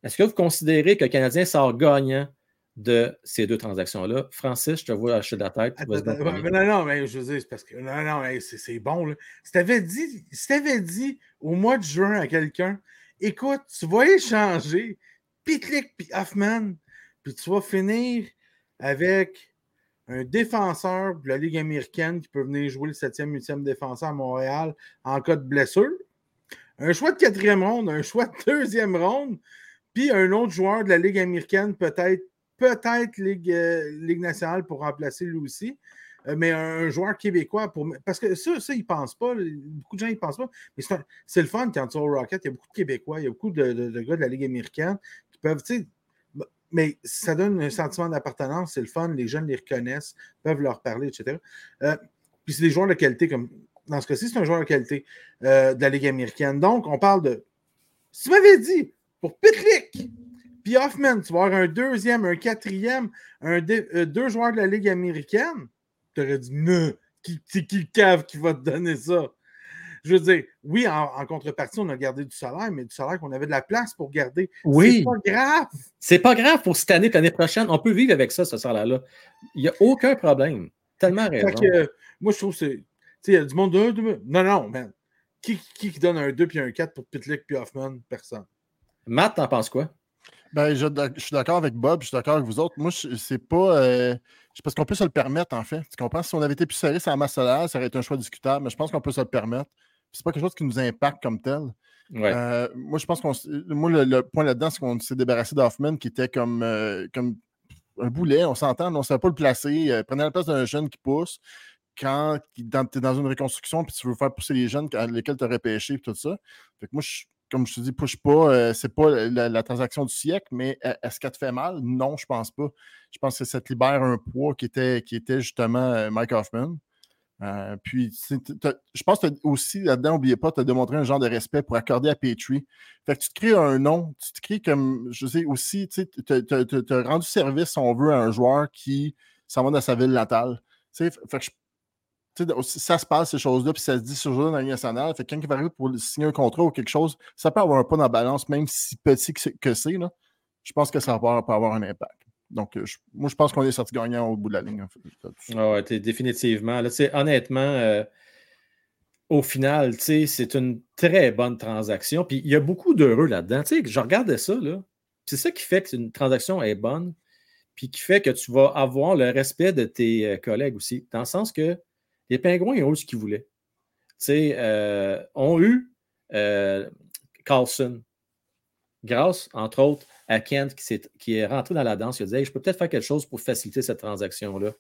S1: est-ce que vous considérez que le Canadien sort gagnant de ces deux transactions-là? Francis, je te vois de la tête.
S5: Attends, attends, ouais, non, non, mais je veux dire, c'est parce que non, non, c'est bon. Là. Si tu avais dit, si t'avais dit au mois de juin à quelqu'un, écoute, tu vas échanger Pitlick puis Hoffman, puis tu vas finir avec un défenseur de la Ligue américaine qui peut venir jouer le 7e, 8e défenseur à Montréal en cas de blessure. Un choix de quatrième ronde, un choix de deuxième ronde, puis un autre joueur de la Ligue américaine, peut-être peut-être Ligue, euh, nationale pour remplacer lui aussi. Euh, mais un, joueur québécois pour. Parce que ça, ça ils ne pensent pas. Beaucoup de gens n'y pensent pas. Mais c'est le fun quand tu es au Rocket. Il y a beaucoup de Québécois, il y a beaucoup de, gars de la Ligue américaine qui peuvent. Mais ça donne un sentiment d'appartenance, c'est le fun, les jeunes les reconnaissent, peuvent leur parler, etc. Euh, puis c'est des joueurs de qualité, comme dans ce cas-ci, c'est un joueur de qualité euh, de la Ligue américaine. Donc, on parle de. Si tu m'avais dit, pour Pitlick, puis Hoffman, tu vas avoir un deuxième, un quatrième, un euh, deux joueurs de la Ligue américaine, tu aurais dit, non, qui, qui, qui cave qui va te donner ça? je veux dire, oui, en, contrepartie, on a gardé du salaire, mais du salaire qu'on avait de la place pour garder.
S1: Oui.
S5: C'est pas grave.
S1: C'est pas grave pour cette année, l'année prochaine. On peut vivre avec ça, ce salaire-là. Il n'y a aucun problème. Tellement raison.
S5: Que, moi, je trouve que c'est. Sais, il y a du monde de 2. Non, non, man. Qui, qui, donne un 2 puis un 4 pour Pitlick puis Hoffman? Personne.
S1: Matt, t'en penses quoi?
S4: Ben, je, je, suis d'accord avec Bob, je suis d'accord avec vous autres. Moi, c'est pas. Euh, parce qu'on peut se le permettre, en fait. Tu comprends? Si on avait été plus serré sur la masse salaire, ça aurait été un choix discutable, mais je pense qu'on peut se le permettre c'est pas quelque chose qui nous impacte comme tel. Euh, moi, je pense qu'on. Moi, le, point là-dedans, c'est qu'on s'est débarrassé d'Hoffman qui était comme, euh, comme un boulet, on s'entend, on ne savait pas le placer. Euh, prenez la place d'un jeune qui pousse. Quand tu es dans une reconstruction puis tu veux faire pousser les jeunes lesquels tu aurais pêché et tout ça. Fait que moi, comme je te dis, push pas, c'est pas la, transaction du siècle, mais est-ce qu'elle te fait mal? Non, je pense pas. Je pense que ça te libère un poids qui était, qui était justement Mike Hoffman. Euh, puis, je pense que aussi là-dedans, n'oubliez pas, tu as démontré un genre de respect pour accorder à Petrie. Fait que tu te crées un nom, tu te crées comme, je sais aussi, tu as rendu service, si on veut, à un joueur qui s'en va dans sa ville natale. Fait que ça se passe, ces choses-là, puis ça se dit sur le dans la nationale. Fait que quand il va arriver pour signer un contrat ou quelque chose, ça peut avoir un pas dans la balance, même si petit que c'est. Je pense que ça va avoir un impact. Donc, euh, moi, je pense qu'on est sorti gagnant au bout de la ligne. En
S1: fait. définitivement. Là, honnêtement, euh, au final, c'est une très bonne transaction. Puis il y a beaucoup d'heureux là-dedans. Je regardais ça. C'est ça qui fait que une transaction est bonne. Puis qui fait que tu vas avoir le respect de tes euh, collègues aussi. Dans le sens que les pingouins ont eu ce qu'ils voulaient. Euh, ont eu Carlson, grâce, entre autres, à Kent qui, est, rentré dans la danse. Il a dit Je peux peut-être faire quelque chose pour faciliter cette transaction-là.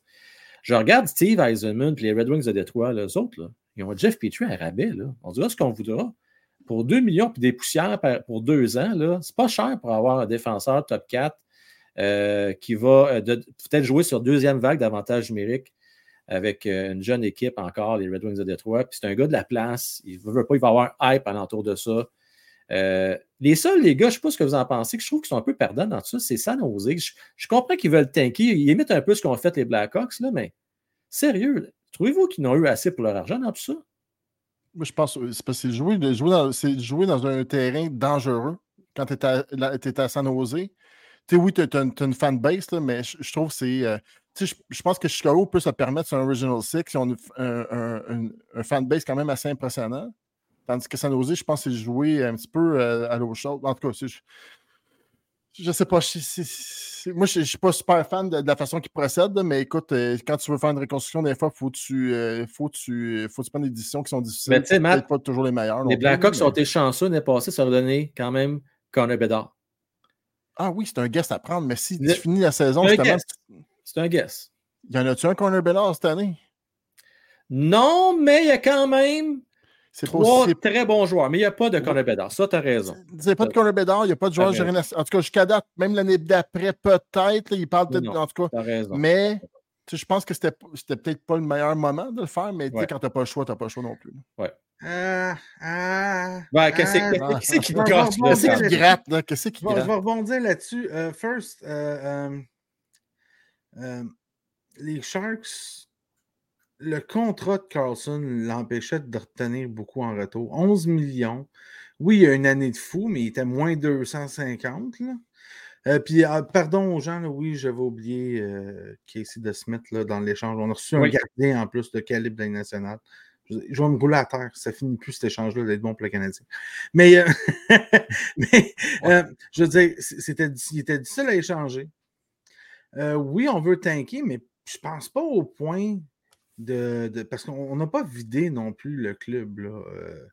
S1: Je regarde Steve Eisenman et les Red Wings de Détroit, les autres, ils ont Jeff Petrie à rabais. On dira ce qu'on voudra. Pour 2 millions et des poussières pour deux ans, c'est pas cher pour avoir un défenseur top 4 euh, qui va euh, peut-être jouer sur deuxième vague d'avantages numériques avec euh, une jeune équipe encore, les Red Wings de Détroit. Puis c'est un gars de la place. Il ne veut pas, il va avoir un hype alentour de ça. Euh, les seuls, les gars, je ne sais pas ce que vous en pensez, que je trouve qu'ils sont un peu perdants dans tout ça, c'est San Jose. Je, je comprends qu'ils veulent tanker, ils imitent un peu ce qu'ont fait les Blackhawks, là, mais sérieux, trouvez-vous qu'ils n'ont eu assez pour leur argent dans tout ça?
S4: Moi, je pense que c'est c'est jouer, dans, jouer dans un terrain dangereux quand tu es, à San Jose. Tu sais, oui, tu as, une fanbase, là, mais je, trouve que c'est. Euh, je, je, pense que Chicago peut se permettre sur un Original Six. Ils ont un, un, un fanbase quand même assez impressionnant. Tandis que San Jose, je pense c'est joué un petit peu euh, à l'eau chaude. En tout cas, je ne sais pas. moi, je ne suis pas super fan de, la façon qu'il procède, mais écoute, euh, quand tu veux faire une reconstruction, des fois, il faut, tu, euh, faut, tu, faut tu prendre des décisions qui sont difficiles.
S1: Mais tu sais, Matt,
S4: pas toujours les meilleures.
S1: Les Blackhawks ont été chanceux l'année passée, ça a donné quand même Connor Bedard.
S4: Ah oui, c'est un guess à prendre, mais si tu finis la saison,
S1: C'est un guess.
S4: Y en a-tu un Connor Bedard cette année?
S1: Non, mais il y a quand même c'est Trois très bons joueurs, mais il n'y a pas de Connor Bedard. Ça, tu as raison.
S4: Il n'y a pas de Connor Bedard, il n'y a pas de joueur En tout cas, jusqu'à date, même l'année d'après, peut-être, il parle peut-être. En tout cas.
S1: Raison.
S4: Mais je pense que c'était peut-être pas le meilleur moment de le faire, mais quand tu n'as pas le choix, tu n'as pas le choix non plus.
S1: Ouais.
S5: Ah, ah,
S1: Ouais, qu'est-ce
S5: ah,
S1: que- qu'est-ce qui?
S4: Qu'est-ce qui
S5: là-dessus.
S4: gratte, là? Qu'est-ce qui
S5: Bon, je
S4: gratte?
S5: vais rebondir là-dessus. Euh, first, euh, euh, euh, les Sharks, le contrat de Carlson l'empêchait de retenir beaucoup en retour. 11 millions. Oui, il y a une année de fou, mais il était moins 250. Là. Euh, puis, ah, pardon aux gens, là, oui, j'avais oublié euh, Casey de Smith là, dans l'échange. On a reçu un gardien en plus de calibre de nationale. Je, je vais me rouler à terre. Ça finit plus cet échange-là d'être bon pour le Canadien. Mais, euh, mais je veux dire, c'était, il était difficile à échanger. Euh, oui, on veut tanker, mais je pense pas au point de. de- parce qu'on on n'a pas vidé non plus le club. Là. Euh,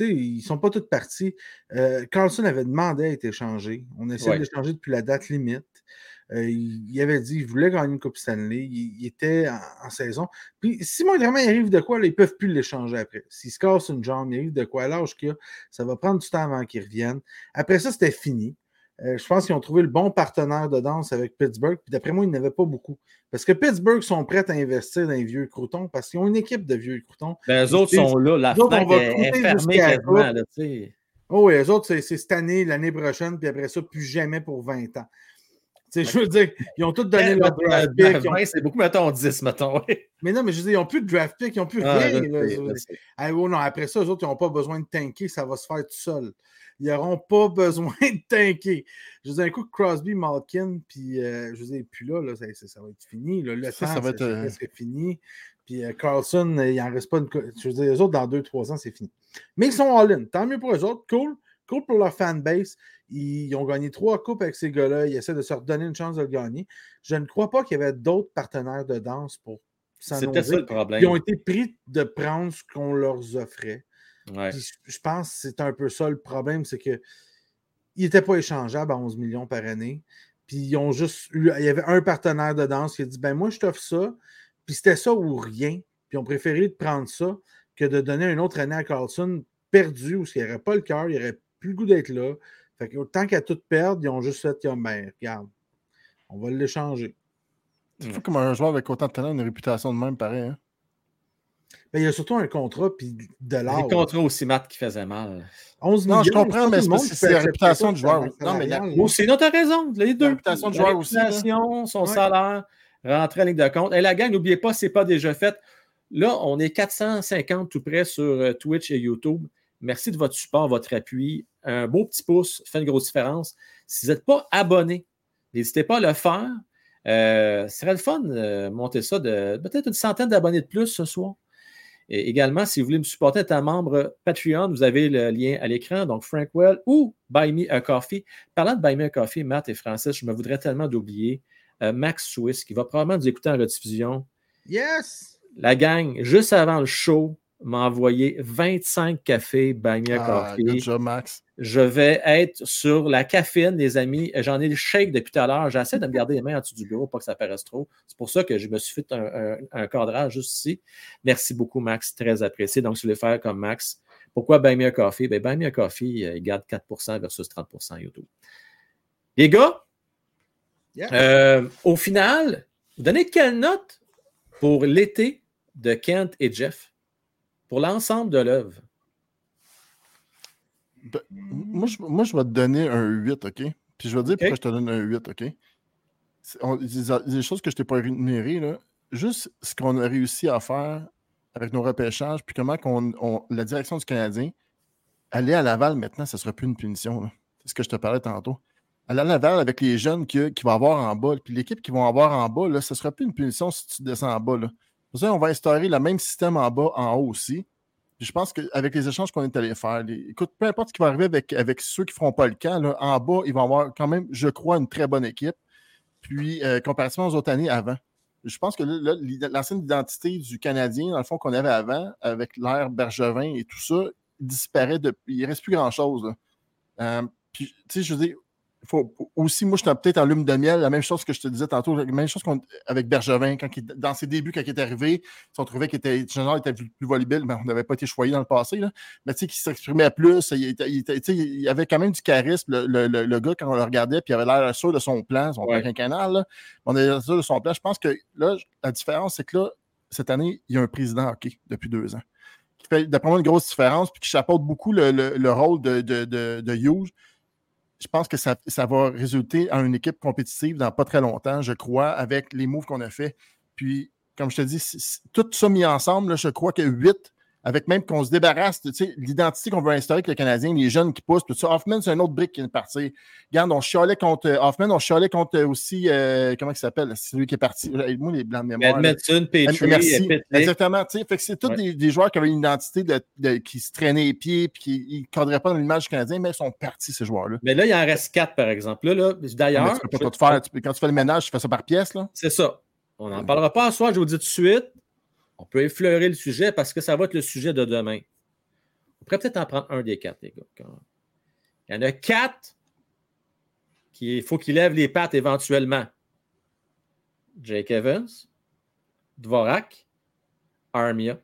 S5: ils sont pas tous partis. Euh, Carlson avait demandé à être échangé. On essaie
S1: Ouais.
S5: de l'échanger depuis la date limite. Il, il avait dit qu'il voulait gagner une Coupe Stanley. Il, il était en, en saison. Puis si il arrive de quoi, là, ils ne peuvent plus l'échanger après. S'il se casse une jambe, il arrive de quoi, à l'âge qu'il a, ça va prendre du temps avant qu'il revienne. Après ça, c'était fini. Euh, je pense qu'ils ont trouvé le bon partenaire de danse avec Pittsburgh. Puis d'après moi, ils n'avaient pas beaucoup. Parce que Pittsburgh sont prêts à investir dans les vieux croutons parce qu'ils ont une équipe de vieux croutons.
S1: Ben, eux autres sont là, la fenêtre est, est fermée quasiment, là.
S5: Oh oui, les autres, c'est cette année, l'année prochaine, puis après ça, plus jamais pour 20 ans. Je veux dire, ils ont tous donné leur draft pick. ils ont-
S1: Ben, c'est beaucoup, mettons 10, mettons.
S5: Mais non, mais je veux dire, ils n'ont plus de draft pick, ils n'ont plus
S1: Ah,
S5: rien. là. Ah, oh non, après ça, eux autres, ils n'ont pas besoin de tanker, ça va se faire tout seul. Ils n'auront pas besoin de tanker. Je veux dire, un coup, Crosby, Malkin, puis euh, je veux dire, puis là, là ça, va être fini. là. Le
S4: Ça,
S5: temps,
S4: ça va
S5: c'est
S4: être,
S5: presque fini. Puis euh, Carlson, il n'en reste pas une. Je veux dire, les autres, dans 2-3 ans, c'est fini. Mais ils sont all-in. Tant mieux pour eux autres. Cool. Cool pour leur fanbase. Ils, ils ont gagné trois coupes avec ces gars-là. Ils essaient de se redonner une chance de le gagner. Je ne crois pas qu'il y avait d'autres partenaires de danse pour s'en
S1: peut-être ça le problème.
S5: Ils ont été pris de prendre ce qu'on leur offrait.
S1: Ouais.
S5: Je- pense que c'est un peu ça le problème, c'est que il n'était pas échangeable à 11 millions par année. Puis ils ont juste eu. Il y avait un partenaire de danse qui a dit ben moi, je t'offre ça. Puis c'était ça ou rien. Puis ils ont préféré de prendre ça que de donner une autre année à Carlson perdu, où il n'y aurait pas le cœur, il n'aurait plus le goût d'être là. Fait que tant qu'à tout perdre, ils ont juste fait comme ben, regarde, on va l'échanger.
S4: C'est fou comme un joueur avec autant de talent une réputation de même, pareil. Hein?
S5: Ben, il y a surtout un contrat puis de l'art.
S1: Les contrats aussi, Matt, qui faisaient mal.
S5: 11
S4: Non, je comprends, mais
S5: le
S4: c'est la réputation du joueur. Non, mais la-
S1: c'est non, t'as raison, les deux.
S4: réputation du
S1: La
S4: joueur aussi, là.
S1: réputation, son
S5: Ouais.
S1: salaire, rentrer en ligne de compte. Et la gang, n'oubliez pas, c'est pas déjà fait. Là, on est 450 tout près sur euh, Twitch et YouTube. Merci de votre support, votre appui. Un beau petit pouce fait une grosse différence. Si vous n'êtes pas abonné, n'hésitez pas à le faire. Euh, ce serait le fun de monter ça de peut-être une centaine d'abonnés de plus ce soir. Et également, si vous voulez me supporter, être un membre Patreon, vous avez le lien à l'écran, donc Frankwell ou Buy Me a Coffee. Parlant de Buy Me a Coffee, Matt et Francis, je me voudrais tellement d'oublier euh, Max Swiss, qui va probablement nous écouter en rediffusion.
S5: Yes!
S1: La gang, juste avant le show, m'a envoyé 25 cafés Buy Me a
S4: Ah,
S1: Coffee.
S4: good job, Max.
S1: Je vais être sur la caféine, les amis. J'en ai le shake depuis tout à l'heure. J'essaie de me garder les mains en dessous du bureau pour que ça paraisse trop. C'est pour ça que je me suis fait un, un- un cadrage juste ici. Merci beaucoup, Max. Très apprécié. Donc, si vous voulez faire comme Max, pourquoi Buy Me a Coffee? Ben, Buy Me a Coffee, euh, il garde 4% versus 30% YouTube. Les gars,
S5: Yeah.
S1: euh, au final, vous donnez quelle note pour l'été de Kent et Jeff? Pour l'ensemble de l'œuvre?
S4: Ben, moi, je, moi, je vais te donner un 8, OK? Puis je vais te dire pourquoi je te donne un 8, OK? On- Des des choses que je t'ai pas énumérées, là. Juste ce qu'on a réussi à faire avec nos repêchages, puis comment qu'on, on- la direction du Canadien, aller à Laval maintenant, ce ne sera plus une punition. là. C'est ce que je te parlais tantôt. Aller à Laval avec les jeunes qu'il qui va avoir en bas, puis l'équipe qui vont avoir en bas, là, ce ne sera plus une punition si tu descends en bas. Là. Pour ça, on va instaurer le même système en bas, en haut aussi. Je pense qu'avec les échanges qu'on est allé faire, écoute, peu importe ce qui va arriver avec, ceux qui ne feront pas le camp, là, en bas, ils vont avoir quand même, je crois, une très bonne équipe. Puis, euh, comparativement aux autres années avant. Je pense que l'ancienne identité du Canadien, dans le fond, qu'on avait avant, avec l'ère Bergevin et tout ça, disparaît. De, il ne reste plus grand-chose. Euh, puis, tu sais, je veux dire, faut, aussi, moi, j'étais peut-être en lume de miel, la même chose que je te disais tantôt, la même chose qu'on- avec Bergevin, quand il- dans ses débuts, quand il est arrivé, on trouvait qu'il était, général, était plus, plus volubile, mais on n'avait pas été choyé dans le passé, là. mais tu sais, qu'il s'exprimait plus, il, était- il était- avait quand même du charisme, le, le- le- gars, quand on le regardait, puis il avait l'air sûr de son plan, son
S1: Ouais.
S4: plan là. on avait l'air sûr de son plan. Je pense que là, la différence, c'est que là, cette année, il y a un président hockey depuis deux ans qui fait d'après moi une grosse différence, puis qui chapeaute beaucoup le, le- le rôle de, de, de, de Hughes. Je pense que ça, ça va résulter en une équipe compétitive dans pas très longtemps, je crois, avec les moves qu'on a fait. Puis, comme je te dis, tout ça mis ensemble, je crois que 8, avec même qu'on se débarrasse de tu sais, l'identité qu'on veut instaurer avec le Canadien, les jeunes qui poussent, tout ça. Hoffman, c'est un autre brique qui est parti. Regarde, on chialait contre euh, Hoffman, on chialait contre euh, aussi, euh, comment il s'appelle? C'est lui qui est parti. Moi, les blancs de mémoire. là.
S1: Edmondson, Petrie,
S4: Merci. Exactement. Fait que c'est tous
S1: Ouais.
S4: des, des joueurs qui avaient une identité de, de- qui se traînaient les pieds puis qui ne cadraient pas dans l'image du Canadien, mais ils sont partis, ces joueurs-là.
S1: Mais là, il en reste quatre, par exemple. Là, là, D'ailleurs,
S4: tu peux pas tout faire. Tu peux- quand tu fais le ménage, tu fais ça par pièce. Là.
S1: c'est ça. On n'en parlera pas ce soir, je vous dis tout de suite. On peut effleurer le sujet parce que ça va être le sujet de demain. On pourrait peut-être en prendre un des quatre, les gars. Il y en a quatre qu'il faut qu'ils lèvent les pattes éventuellement. Jake Evans, Dvorak, Armia.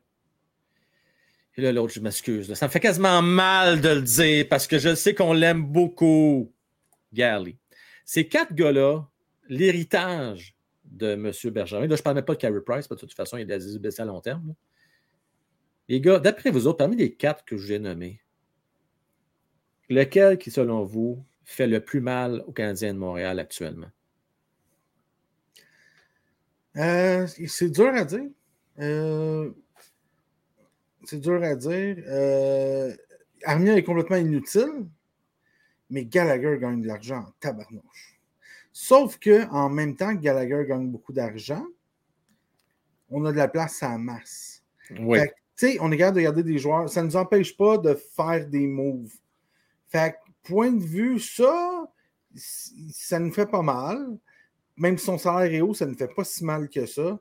S1: Et là, l'autre, je m'excuse. Ça me fait quasiment mal de le dire parce que je sais qu'on l'aime beaucoup, Gary. Ces quatre gars-là, l'héritage de M. Bergerin, là, je ne parle même pas de Carey Price, parce que de toute façon, il est des baissé à long terme. Les gars, d'après vous autres, parmi les quatre que je vous ai nommés, lequel qui, selon vous, fait le plus mal aux Canadiens de Montréal actuellement?
S5: Euh, c'est dur à dire. Euh, c'est dur à dire. Euh, Armia est complètement inutile, mais Gallagher gagne de l'argent en tabarnouche. Sauf que en même temps que Gallagher gagne beaucoup d'argent, on a de la place à la masse.
S1: Oui.
S5: Fait que, tu sais, on est capable de garder des joueurs. Ça ne nous empêche pas de faire des moves. Fait que, point de vue, ça, ça nous fait pas mal. Même si son salaire est haut, ça ne fait pas si mal que ça.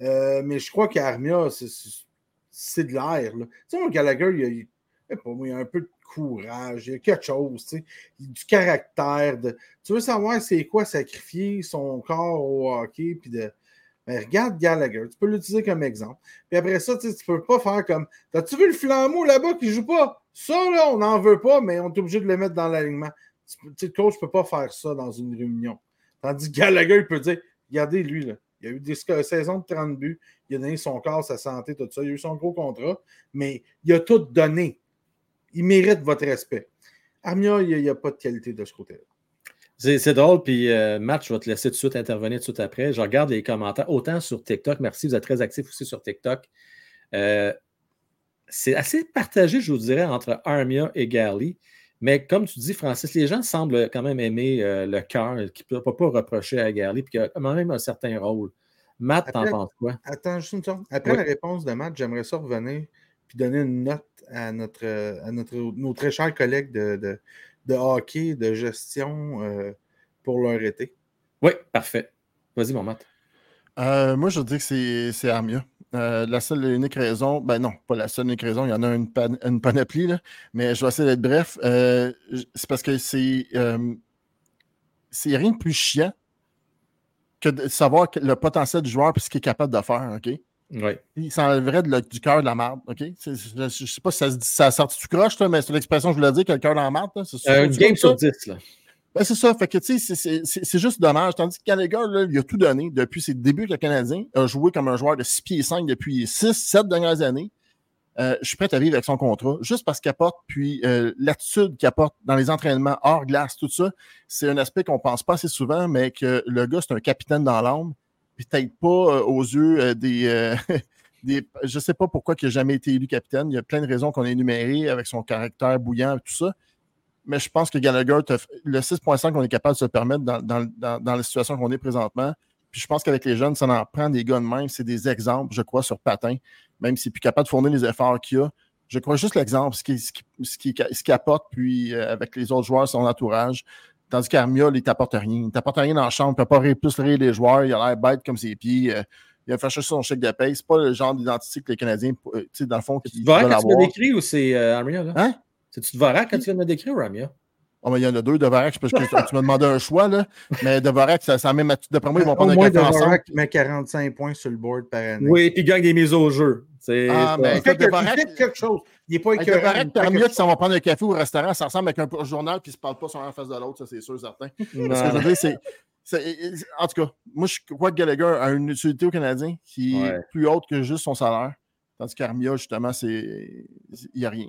S5: Euh, mais je crois qu'Armia, c'est- de l'air. Tu sais, Gallagher, il y a, il- y a un peu de courage, il y a quelque chose, tu sais, du caractère. Tu veux savoir c'est quoi sacrifier son corps au hockey, puis de. Ben, regarde Gallagher, tu peux l'utiliser comme exemple. Puis après ça, tu tu peux pas faire comme. T'as-tu vu le flambeau là-bas qui joue pas? Ça, là, on n'en veut pas, mais on est obligé de le mettre dans l'alignement. Tu sais, le coach ne peut pas faire ça dans une réunion. Tandis que Gallagher, il peut dire Regardez lui, là. Il a eu des saisons de 30 buts, il a donné son corps, sa santé, tout ça. Il a eu son gros contrat, mais il a tout donné. Il mérite votre respect. Armia, il n'y a, pas de qualité de ce côté-là.
S1: C'est drôle, puis euh, Matt, je vais te laisser tout de suite intervenir tout de suite après. Je regarde les commentaires, autant sur TikTok. Merci, vous êtes très actifs aussi sur TikTok. Euh, c'est assez partagé, je vous dirais, entre Armia et Gally. Mais comme tu dis, Francis, les gens semblent quand même aimer euh, le cœur, qui ne peut pas reprocher à Gally, puis qui a quand même un certain rôle. Matt, t'en penses quoi?
S5: Attends, juste une seconde. Après
S1: Oui.
S5: la réponse de Matt, j'aimerais ça revenir puis donner une note à notre, à notre, nos très chers collègues de, de, de hockey, de gestion euh, pour leur été.
S1: Oui, parfait. Vas-y, mon Matt.
S4: Euh, moi, je dis que c'est- c'est Armia. Euh, la seule et unique raison, ben non, pas la seule et unique raison, il y en a une, pan- une panoplie, là, mais je vais essayer d'être bref. Euh, c'est parce que c'est euh, c'est rien de plus chiant que de savoir que le potentiel du joueur et ce qu'il est capable de faire, OK?
S1: Oui.
S4: Il s'enlèverait de du cœur de la marde, OK? Je ne sais pas si ça, ça sort du croche, mais c'est l'expression que je voulais dire, que le cœur dans la marde. c'est
S1: Euh, une game sur 10, là.
S4: Ben, c'est ça. Fait que, tu sais, c'est- juste dommage. Tandis que Gallagher, là, il a tout donné depuis ses débuts avec le Canadien. A joué comme un joueur de 6 pieds 5 depuis 6, 7 dernières années. Euh, je suis prêt à vivre avec son contrat, juste parce qu'il apporte, puis euh, l'attitude qu'il apporte dans les entraînements hors glace, tout ça, c'est un aspect qu'on pense pas assez souvent, mais que le gars, c'est un capitaine dans l'âme, peut-être pas euh, aux yeux euh, des, euh, des... Je sais pas pourquoi il n'a jamais été élu capitaine. Il y a plein de raisons qu'on a énumérées avec son caractère bouillant et tout ça mais je pense que Gallagher, le 6.5 qu'on est capable de se permettre dans, dans, dans, la situation qu'on est présentement, puis je pense qu'avec les jeunes, ça en prend des gars de même. C'est des exemples, je crois, sur patin, même s'il n'est plus capable de fournir les efforts qu'il a. Je crois juste l'exemple, ce qu'il qui, qui, apporte, puis avec les autres joueurs, son entourage. Tandis qu'Armia, il t'apporte rien. Il t'apporte rien dans la chambre, il ne peut pas rire les joueurs, il a l'air bête comme ses pieds. euh, il a fait chercher son chèque de paye. C'est pas le genre d'identité que les Canadiens, euh, tu sais, dans le fond, qui
S1: Tu te verras
S4: veulent
S1: quand tu
S4: avoir.
S1: décrit ou c'est euh, Armia, là?
S4: Hein?
S1: C'est-tu te verras quand tu viens de me décrire ou Armia?
S4: Oh, mais il y en a deux, Devarak, parce que tu m'as demandé un choix, là. Mais Devarak, ça, ça même, d'après moi, ils vont
S5: Au
S4: prendre un café ensemble.
S5: Devorak met 45 points sur le board par année.
S1: Oui, puis il gagne des mises au jeu. C'est
S4: Ah,
S1: ça.
S4: mais
S5: Il fait,
S4: écoute,
S5: que- il
S4: Devorak-
S5: fait quelque chose. Il n'est pas écœurant, fait
S4: Armia
S5: quelque
S4: qui s'en vont prendre un café au restaurant, ça ressemble avec un journal qui ne se parle pas sur un en face de l'autre, ça c'est sûr, certain. Ce que je veux dire, c'est. c'est- En tout cas, moi, je crois que Gallagher a une utilité au Canadien qui
S1: Ouais.
S4: est plus haute que juste son salaire. Tandis qu'Armia, justement, c'est. Il n'y a rien.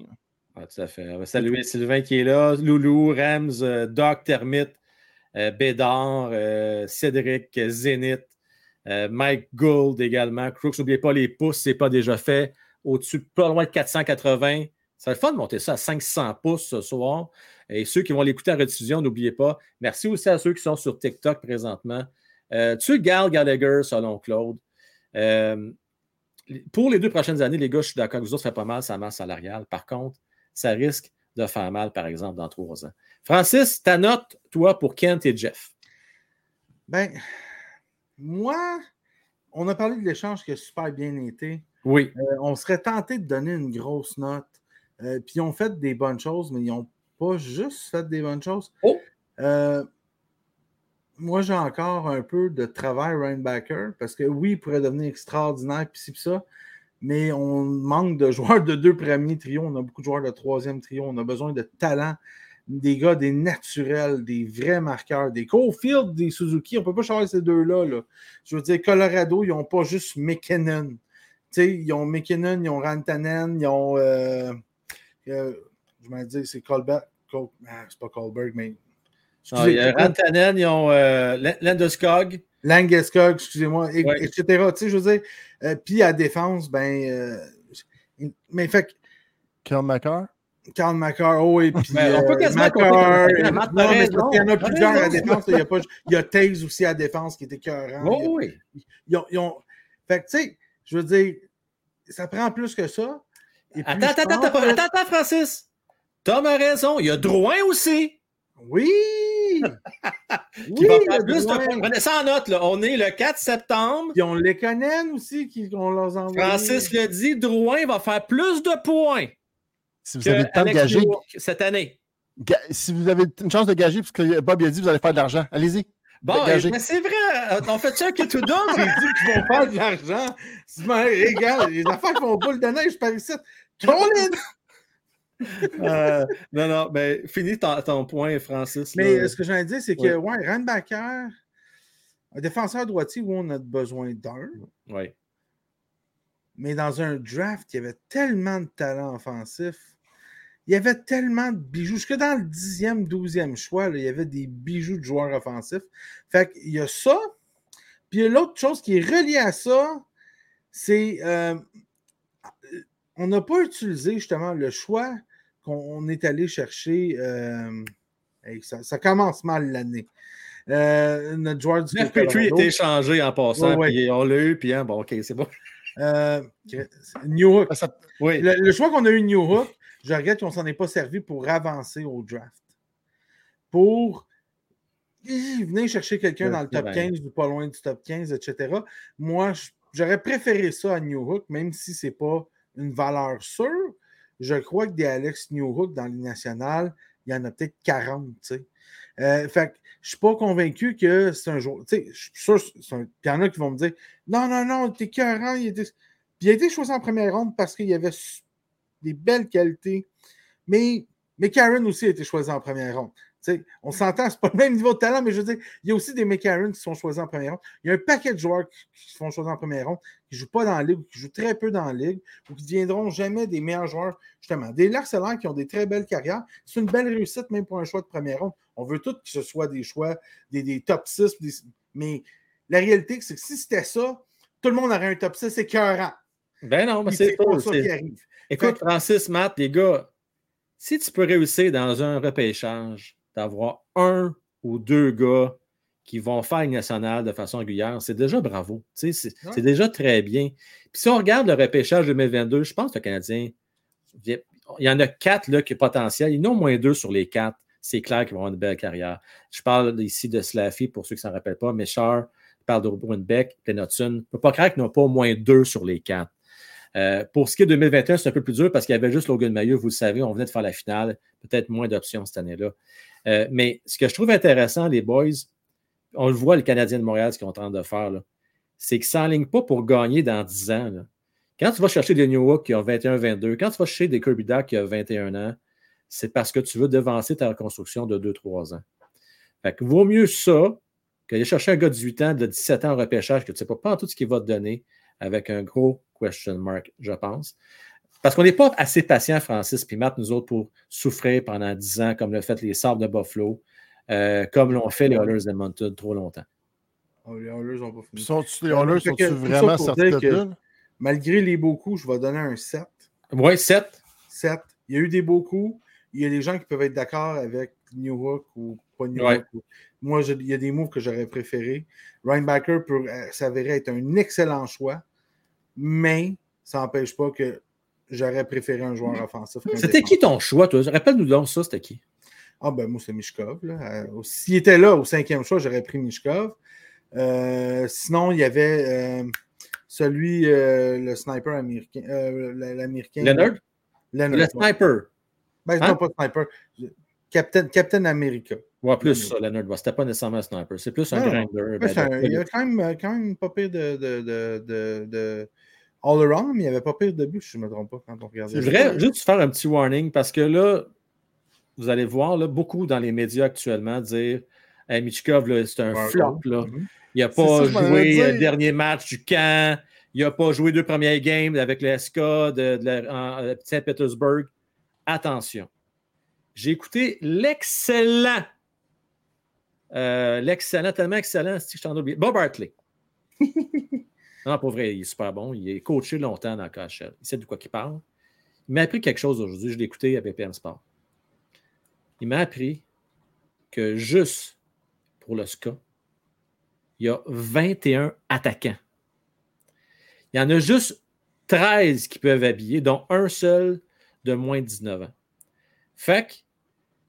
S1: Ah, tout à fait. On va saluer Sylvain qui est là, Loulou, Rams, euh, Doc, Termite, euh, Bédard, euh, Cédric, Zénith, Mike Gould également. Crooks, n'oubliez pas les pouces, c'est pas déjà fait. Au-dessus, pas loin de 480. C'est le fun de monter ça à 500 pouces ce soir. Et ceux qui vont l'écouter en rediffusion, n'oubliez pas. Merci aussi à ceux qui sont sur TikTok présentement. Tu Gal Gallagher, selon Claude. Pour les deux prochaines années, les gars, je suis d'accord vous autres, ça fait pas mal sa masse salariale. Par contre, ça risque de faire mal, par exemple, dans trois ans. Francis, ta note, toi, pour Kent et Jeff?
S5: Ben, moi, on a parlé de l'échange qui a super bien été.
S1: Oui.
S5: Euh, on serait tenté de donner une grosse note. Euh, puis ils ont fait des bonnes choses, mais ils n'ont pas juste fait des bonnes choses.
S1: Oh!
S5: Euh, moi, j'ai encore un peu de travail Rainbacker parce que oui, il pourrait devenir extraordinaire, puis puis ça, mais on manque de joueurs de deux premiers trios. On a beaucoup de joueurs de troisième trio. On a besoin de talent, des gars, des naturels, des vrais marqueurs, des Cofield, des Suzuki. On ne peut pas changer ces deux-là. là. Je veux dire, Colorado, ils n'ont pas juste McKinnon. Ils ont McKinnon, ils ont Rantanen, ils ont. je m'en dis, c'est Colbert. Col- ah, c'est pas Colberg, mais.
S1: Ah, il y a
S5: Excusez,
S1: Rantanen, ils ont euh, Landeskog.
S5: Langeskog, excusez-moi, et-
S1: Ouais.
S5: etc. Tu sais, je veux dire, euh, puis à défense, ben. euh, mais fait que
S4: Kel McCarr?
S5: Carl McCarr, oh, et puis
S1: Ben, on peut
S5: euh,
S1: quasiment
S5: McCarr,
S1: compter-
S5: et-
S1: Matt
S5: non, mais
S1: Perez,
S5: parce qu'il y en a
S1: non?
S5: plusieurs à défense. Il y a, pas, il y a Taze aussi à défense qui était écœurant. Il y a-
S1: Oh, oui.
S5: ils ont, ils ont- Fait que, tu sais, je veux dire, ça prend plus que ça. Et puis,
S1: Attends, attends,
S5: pense
S1: attends, attends, Francis. Tom a raison. Il y a Drouin aussi.
S5: Oui!
S1: Qui
S5: oui,
S1: va faire
S5: le
S1: plus de
S5: Drouin.
S1: points. Prenez ça en note. Là. On est le 4 septembre.
S5: Ils ont Lekonen aussi qui qu'on leur a envoyé.
S1: Francis le dit, Drouin va faire plus de points
S4: Si vous
S1: que
S4: avez le temps de gager,
S1: cette année.
S4: ga- si vous avez une chance de gager, parce que Bob a dit que vous allez faire de l'argent, allez-y.
S1: Bon, mais c'est vrai. euh, On fait ça un tout
S5: J'ai
S1: donne.
S5: dit qu'ils vont faire de l'argent. Regardes, les affaires qui vont boule de neige par ici. Colin!
S1: Euh, non, non, ben, finis ton, ton point, Francis.
S5: Mais
S1: là.
S5: euh, ce que j'ai dire, c'est que, ouais, Randbacker, un défenseur droitier où on a besoin d'un,
S1: Oui.
S5: mais dans un draft, il y avait tellement de talent offensif. Il y avait tellement de bijoux. Jusque dans le 10e, 12e choix, là, il y avait des bijoux de joueurs offensifs. Fait qu'il y a ça. Puis il y a l'autre chose qui est reliée à ça, c'est euh, on n'a pas utilisé justement le choix qu'on est allé chercher. euh, ça, ça commence mal l'année. Euh, notre joueur du
S1: Jeff Petrie
S5: Colorado.
S1: était échangé en passant,
S5: Ouais, ouais.
S1: puis on l'a eu, puis hein, bon, OK, c'est bon.
S5: Euh, New Hook.
S4: Ça-
S1: Oui.
S5: Le, le choix qu'on a eu New Hook, je regrette qu'on ne s'en ait pas servi pour avancer au draft. Pour venir chercher quelqu'un dans le top
S1: ben.
S5: 15 ou pas loin du top 15, etc. Moi, j'aurais préféré ça à New Hook, même si ce n'est pas une valeur sûre. Je crois que des Alex New Hook dans les nationales, il y en a peut-être 40. tu sais. Euh, fait je ne suis pas convaincu que c'est un jour. Tu sais, je suis sûr, un- il y en a qui vont me dire Non, non, non, t'es. Il, était... Puis il a été choisi en première ronde parce qu'il y avait des belles qualités. Mais, mais Karen aussi a été choisi en première ronde. On s'entend, c'est pas le même niveau de talent, mais je veux dire, il y a aussi des McCarron qui sont choisis en première ronde. Il y a un paquet de joueurs qui, font choisir en première ronde, qui ne jouent pas dans la ligue, ou qui jouent très peu dans la ligue, ou qui ne deviendront jamais des meilleurs joueurs, justement. Des Larcellaires qui ont des très belles carrières. C'est une belle réussite, même pour un choix de première ronde. On veut tous que ce soit des choix, des, des top 6, des- mais la réalité, c'est que si c'était ça, tout le monde aurait un top 6 écœurant.
S1: Ben non, mais c'est pas
S5: ça qui arrive.
S1: Écoute,
S5: Fait
S1: Francis, Matt, les gars, si tu peux réussir dans un repêchage d'avoir un ou deux gars qui vont faire une nationale de façon régulière, c'est déjà bravo. C'est
S5: Ouais.
S1: déjà très bien. Puis si on regarde le repêchage 2022, je pense que le Canadien, il y en a quatre là, qui ont potentiel. Il y en a au moins deux sur les quatre. C'est clair qu'ils vont avoir une belle carrière. Je parle ici de Slaffy, pour ceux qui ne s'en rappellent pas, Méchard, je parle de Brunbeck, Penotun. On ne peut pas croire qu'ils n'ont pas au moins deux sur les quatre. Euh, pour ce qui est de 2021, c'est un peu plus dur parce qu'il y avait juste Logan Maillot, vous le savez, on venait de faire la finale, peut-être moins d'options cette année-là. Euh, mais ce que je trouve intéressant, les boys, on le voit, les Canadiens de Montréal, ce qu'ils train de faire, c'est qu'ils ne s'enlignent pas pour gagner dans 10 ans. Quand tu vas chercher des New York qui ont 21-22, quand tu vas chercher des Kirby Duck qui ont 21 ans, c'est parce que tu veux devancer ta reconstruction de 2-3 ans. Fait que vaut mieux ça qu'aller chercher un gars de 18 ans, de 17 ans en repêchage, que tu ne sais pas, tout ce qu'il va te donner, avec un gros question mark, je pense. Parce qu'on n'est pas assez patient, Francis puis Matt, nous autres, pour souffrir pendant 10 ans, comme l'ont fait les Sabres de Buffalo, euh, comme l'ont fait les Oilers d'Edmonton trop longtemps.
S5: Oh, les Oilers n'ont pas fini.
S4: Sont les Oilers
S5: ça
S4: vraiment de là?
S5: Malgré les beaux coups, je vais donner un 7.
S1: Oui, 7.
S5: 7. Il y a eu des beaux coups. Il y a des gens qui peuvent être d'accord avec New Hook ou pas New
S1: Ouais.
S5: Moi, je- il y a des moves que j'aurais préférés. Ryan Backer peut euh, s'avérer être un excellent choix, mais ça n'empêche pas que j'aurais préféré un joueur offensif.
S1: C'était qui ton choix, toi? Rappelle-nous donc ça, c'était qui?
S5: Ah, ben moi, c'est Mishkov. Euh, S'il était là au cinquième choix, j'aurais pris Mishkov. Euh, sinon, il y avait euh, celui, le sniper américain. l'américain.
S1: Leonard?
S5: Leonard.
S1: Le
S5: ouais.
S1: sniper.
S5: Ben,
S1: Hein?
S5: non, pas sniper. Captain, Captain America.
S1: Ouais, plus ça, Leonard. C'était pas nécessairement un sniper. C'est plus un
S5: non.
S1: grinder. Ben,
S5: il y a quand même, quand même pas pire de, de, de, de, de all-around, mais il n'y avait pas pire de but, si je ne me trompe pas, quand on regardait.
S1: C'est vrai, juste faire un petit warning parce que là, vous allez voir là, beaucoup dans les médias actuellement dire hey, Michkov, c'est un
S5: Ouais,
S1: flop. Là.
S5: Mhm.
S1: Il n'a
S4: ça
S1: pas joué le dernier match du camp. Il n'a pas joué deux premières games avec le SK de, de de Saint-Pétersbourg. Attention. J'ai écouté l'excellent, euh, l'excellent, tellement excellent, si je t'en oublie, Bob Hartley. non, pour vrai, il est super bon. Il est coaché longtemps dans KHL. Il sait de quoi il parle. Il m'a appris quelque chose aujourd'hui. Je l'ai écouté avec PM Sport. Il m'a appris que juste pour le SKA, il y a 21 attaquants. Il y en a juste 13 qui peuvent habiller, dont un seul de moins de 19 ans. Fait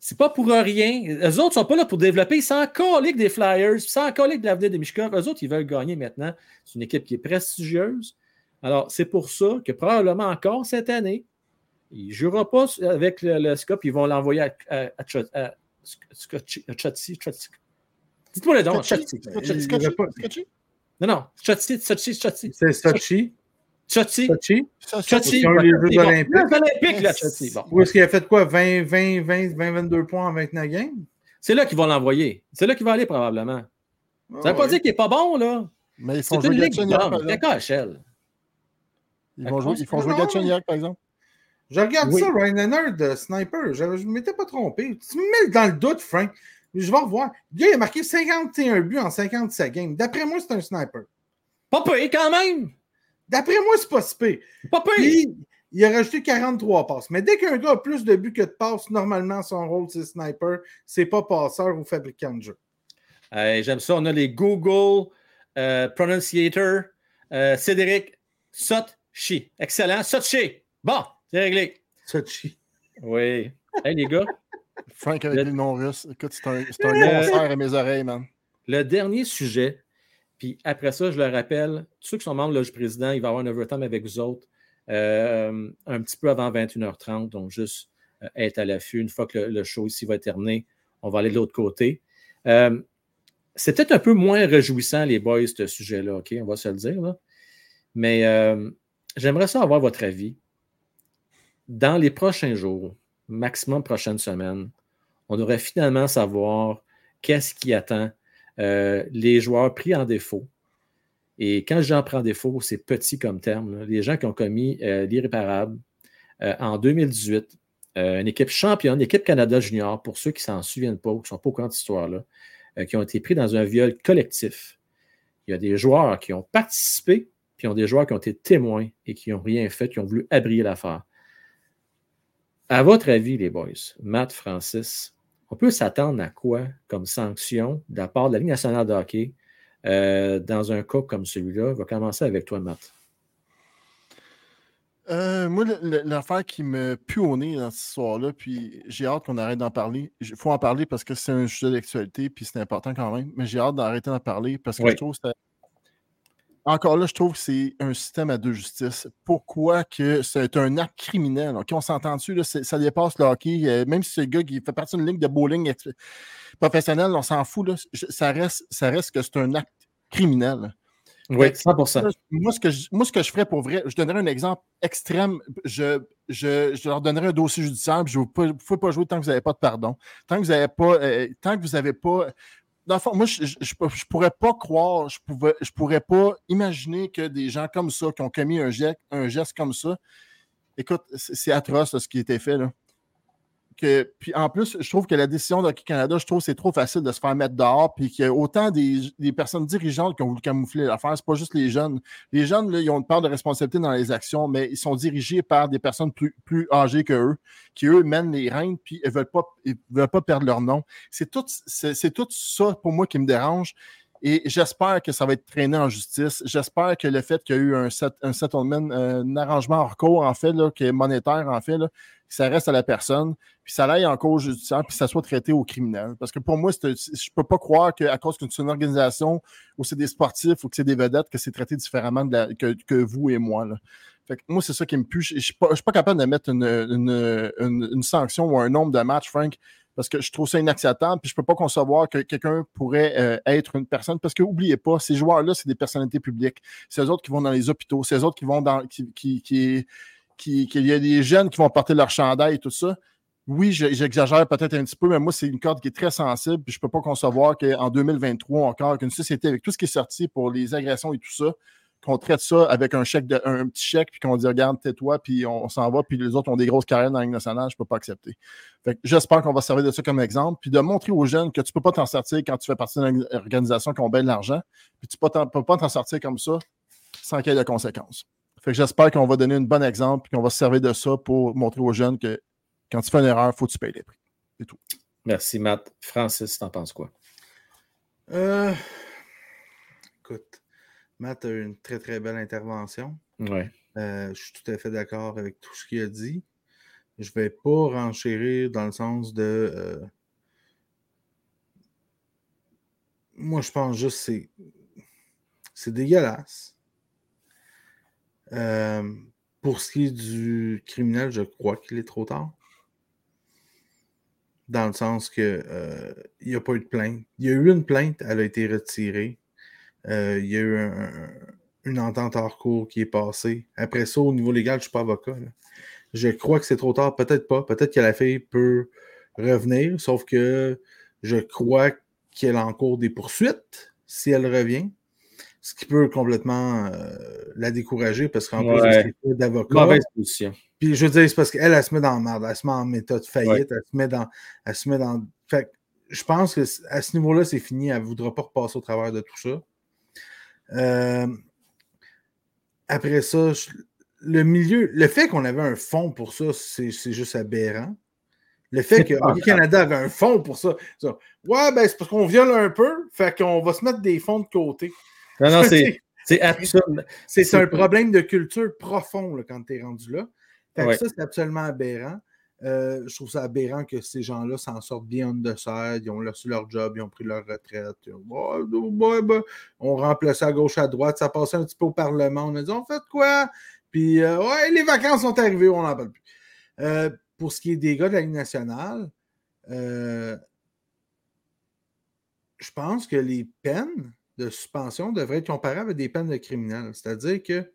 S1: c'est pas pour rien. Eux autres sont pas là pour développer. Ils s'en collent des Flyers, ils s'en collent de l'avenir des Mishkov. Eux autres, ils veulent gagner maintenant. C'est une équipe qui est prestigieuse. Alors, c'est pour ça que probablement encore cette année, il ne jouera pas avec le, le SCOP. Ils vont l'envoyer à, à, Dites-moi le nom. Non, non. Chotzi, Chotzi, Chotzi.
S5: C'est Sochi. Sochi. Eu les Jeux olympiques.
S1: Les Olympiques, là, Chotzi. Bon.
S5: Où est-ce qu'il a fait quoi? 20, 20, 20, 20, 22 points en 29 games?
S1: C'est là qu'ils vont l'envoyer. C'est là qu'il va aller probablement. Ça ne veut pas dire qu'il n'est pas bon, là.
S4: Mais ils
S1: C'est
S4: font jouer exemple.
S1: C'est KHL.
S4: Ils vont jouer, ils font jouer. Galchenyuk, par exemple.
S5: Je regarde
S1: Oui.
S5: ça, Ryan Leonard, de sniper. Je ne m'étais pas trompé. Tu me mets dans le doute, Frank. Je vais revoir. Le gars, il a marqué 51 buts en 57 games. D'après moi, c'est un sniper.
S1: Pas payé quand même.
S5: D'après moi, c'est pas si pire.
S1: Pas.
S5: Puis, il a rajouté 43 passes. Mais dès qu'un gars a plus de buts que de passes, normalement, son rôle, c'est sniper. C'est pas passeur ou fabricant de jeu.
S1: Euh, J'aime ça. On a les Google euh, Pronunciator. Euh, Cédric Sotchi. Excellent. Sotchi. Bon, c'est réglé.
S5: Sochi.
S1: Oui. Hey, les gars,
S4: Frank avec
S1: Le-
S4: les noms russes. Écoute, c'est un, un à mes oreilles, man.
S1: le dernier sujet, puis après ça, je le rappelle, ceux qui sont membres de Loge Président, il va avoir un overtime avec vous autres euh, un petit peu avant 21h30, donc juste euh, être à l'affût. Une fois que le, le show ici va être terminé, on va aller de l'autre côté. Euh, c'est peut-être un peu moins réjouissant, les boys, ce sujet-là, OK? On va se le dire, là. Mais euh, j'aimerais ça avoir votre avis. Dans les prochains jours, maximum prochaine semaine, on devrait finalement savoir qu'est-ce qui attend euh, les joueurs pris en défaut. Et quand j'en prends défaut, c'est petit comme terme. Les gens qui ont commis euh, l'irréparable euh, en 2018, euh, une équipe championne, l'équipe Canada Junior, pour ceux qui ne s'en souviennent pas ou qui ne sont pas au courant de cette histoire-là, qui ont été pris dans un viol collectif. Il y a des joueurs qui ont participé, puis il y a des joueurs qui ont été témoins et qui n'ont rien fait, qui ont voulu abrier l'affaire. À votre avis, les boys, Matt, Francis, on peut s'attendre à quoi comme sanction de la part de la Ligue nationale de hockey euh, dans un cas comme celui-là? On va commencer avec toi, Matt.
S4: Euh, moi, l'affaire qui me pue au nez dans cette histoire-là, puis j'ai hâte qu'on arrête d'en parler. Il faut en parler parce que c'est un sujet d'actualité, puis c'est important quand même, mais j'ai hâte d'arrêter d'en parler parce que
S1: Oui.
S4: je trouve que c'est- Encore là, je trouve que c'est un système à deux justices. Pourquoi que c'est un acte criminel? OK, on s'entend dessus, ça dépasse le hockey. euh, même si c'est le gars qui fait partie d'une ligue de bowling professionnelle, on s'en fout. Là, ça, reste, ça reste que c'est un acte criminel.
S1: Oui,
S4: Fait que
S1: 100
S4: Moi, Moi, ce que je, moi, ce que je ferais pour vrai, je donnerais un exemple extrême. Je, je, je leur donnerais un dossier judiciaire, puis je ne vous pouvez pas jouer tant que vous n'avez pas de pardon. Tant que vous n'avez pas, euh, tant que vous n'avez pas dans le fond, moi, je, je pourrais pas croire, je, pouvais, je pourrais pas imaginer que des gens comme ça, qui ont commis un geste, un geste comme ça, écoute, c'est atroce ce qui a été fait. Là. Puis en plus, je trouve que la décision d'Hockey Canada, je trouve que c'est trop facile de se faire mettre dehors, puis qu'il y a autant des, personnes dirigeantes qui ont voulu camoufler l'affaire. C'est pas juste les jeunes. Les jeunes, ils ont une part de responsabilité dans les actions, mais ils sont dirigés par des personnes plus, plus âgées que eux, qui eux mènent les règnes, puis ils veulent pas, ils veulent pas perdre leur nom. C'est tout, c'est tout ça pour moi qui me dérange. Et j'espère que ça va être traîné en justice. J'espère que le fait qu'il y a eu un, set, un settlement, un arrangement hors cours, en fait, là, qui est monétaire, en fait, que ça reste à la personne, puis ça aille en cours judiciaire, puis ça soit traité au criminel. Parce que pour moi, je peux pas croire qu'à cause que c'est une organisation où c'est des sportifs ou que c'est des vedettes, que c'est traité différemment que, vous et moi. Fait que moi, c'est ça qui me pue. Je ne suis, pas- je suis pas capable de mettre une, une- une- une sanction ou un nombre de matchs, Frank, parce que je trouve ça inacceptable, puis je peux pas concevoir que quelqu'un pourrait euh, être une personne, parce que oubliez pas, ces joueurs-là, c'est des personnalités publiques. C'est eux autres qui vont dans les hôpitaux, c'est eux autres qui vont dans. qui, qui, qui, qui- y a des jeunes qui vont porter leur chandail et tout ça. Oui, je- j'exagère peut-être un petit peu, mais moi, c'est une corde qui est très sensible, puis je peux pas concevoir qu'en 2023 encore, qu'une société avec tout ce qui est sorti pour les agressions et tout ça, qu'on traite ça avec un chèque de, un petit chèque, puis qu'on dit regarde, tais-toi, puis on, on s'en va, puis les autres ont des grosses carrières dans la Ligue nationale, je peux pas accepter. Fait que j'espère qu'on va se servir de ça comme exemple, puis de montrer aux jeunes que tu peux pas t'en sortir quand tu fais partie d'une organisation qui ont bien de l'argent, puis tu peux pas t'en- peux pas t'en sortir comme ça sans qu'il y ait de conséquences. Fait que j'espère qu'on va donner un bon exemple, puis qu'on va se servir de ça pour montrer aux jeunes que quand tu fais une erreur, il faut que tu payes les prix.
S1: Merci, Matt. Francis, t'en penses quoi?
S5: Euh, Écoute, Matt a eu une très très belle intervention.
S1: Ouais.
S5: Euh, je suis tout à fait d'accord avec tout ce qu'il a dit. Je vais pas renchérir dans le sens de. euh, Moi, je pense juste que c'est. C'est dégueulasse. Euh, pour ce qui est du criminel, je crois qu'il est trop tard. Dans le sens que il n'y a pas eu de plainte. Il y a eu une plainte, elle a été retirée. Euh, il y a eu un- un- une entente hors cours qui est passée. Après ça, au niveau légal, je ne suis pas avocat. là. Je crois que c'est trop tard. Peut-être pas. Peut-être que la fille peut revenir, sauf que je crois qu'elle a en cours des poursuites si elle revient. Ce qui peut complètement euh, la décourager parce qu'en plus de ses d'avocat.
S1: Mauvaise position.
S5: Puis je veux dire, c'est parce qu'elle, elle se met dans la merde, elle se met en méthode faillite, elle se met dans. Elle se met dans. Fait que je pense que à ce niveau-là, c'est fini. Elle ne voudra pas repasser au travers de tout ça. Euh, après ça, le milieu, le fait qu'on avait un fonds pour ça, c'est juste aberrant. Le fait que Hockey Canada avait un fonds pour ça. ça, Ouais, ben c'est parce qu'on viole un peu, fait qu'on va se mettre des fonds de côté.
S1: Non, non, c'est c'est absurde.
S5: C'est un problème de culture profond là, quand tu es rendu là. Fait que
S1: Ouais.
S5: ça, c'est absolument aberrant. Euh, je trouve ça aberrant que ces gens-là s'en sortent bien the side, ils ont reçu leur job, ils ont pris leur retraite. Ouais, ben, on remplaçait à gauche, à droite, ça passait un petit peu au Parlement. On a dit on fait quoi? Puis euh, ouais, les vacances sont arrivées, on n'en parle plus. Euh, pour ce qui est des gars de la Ligue nationale, je pense que les peines de suspension devraient être comparées avec des peines de criminels. C'est-à-dire que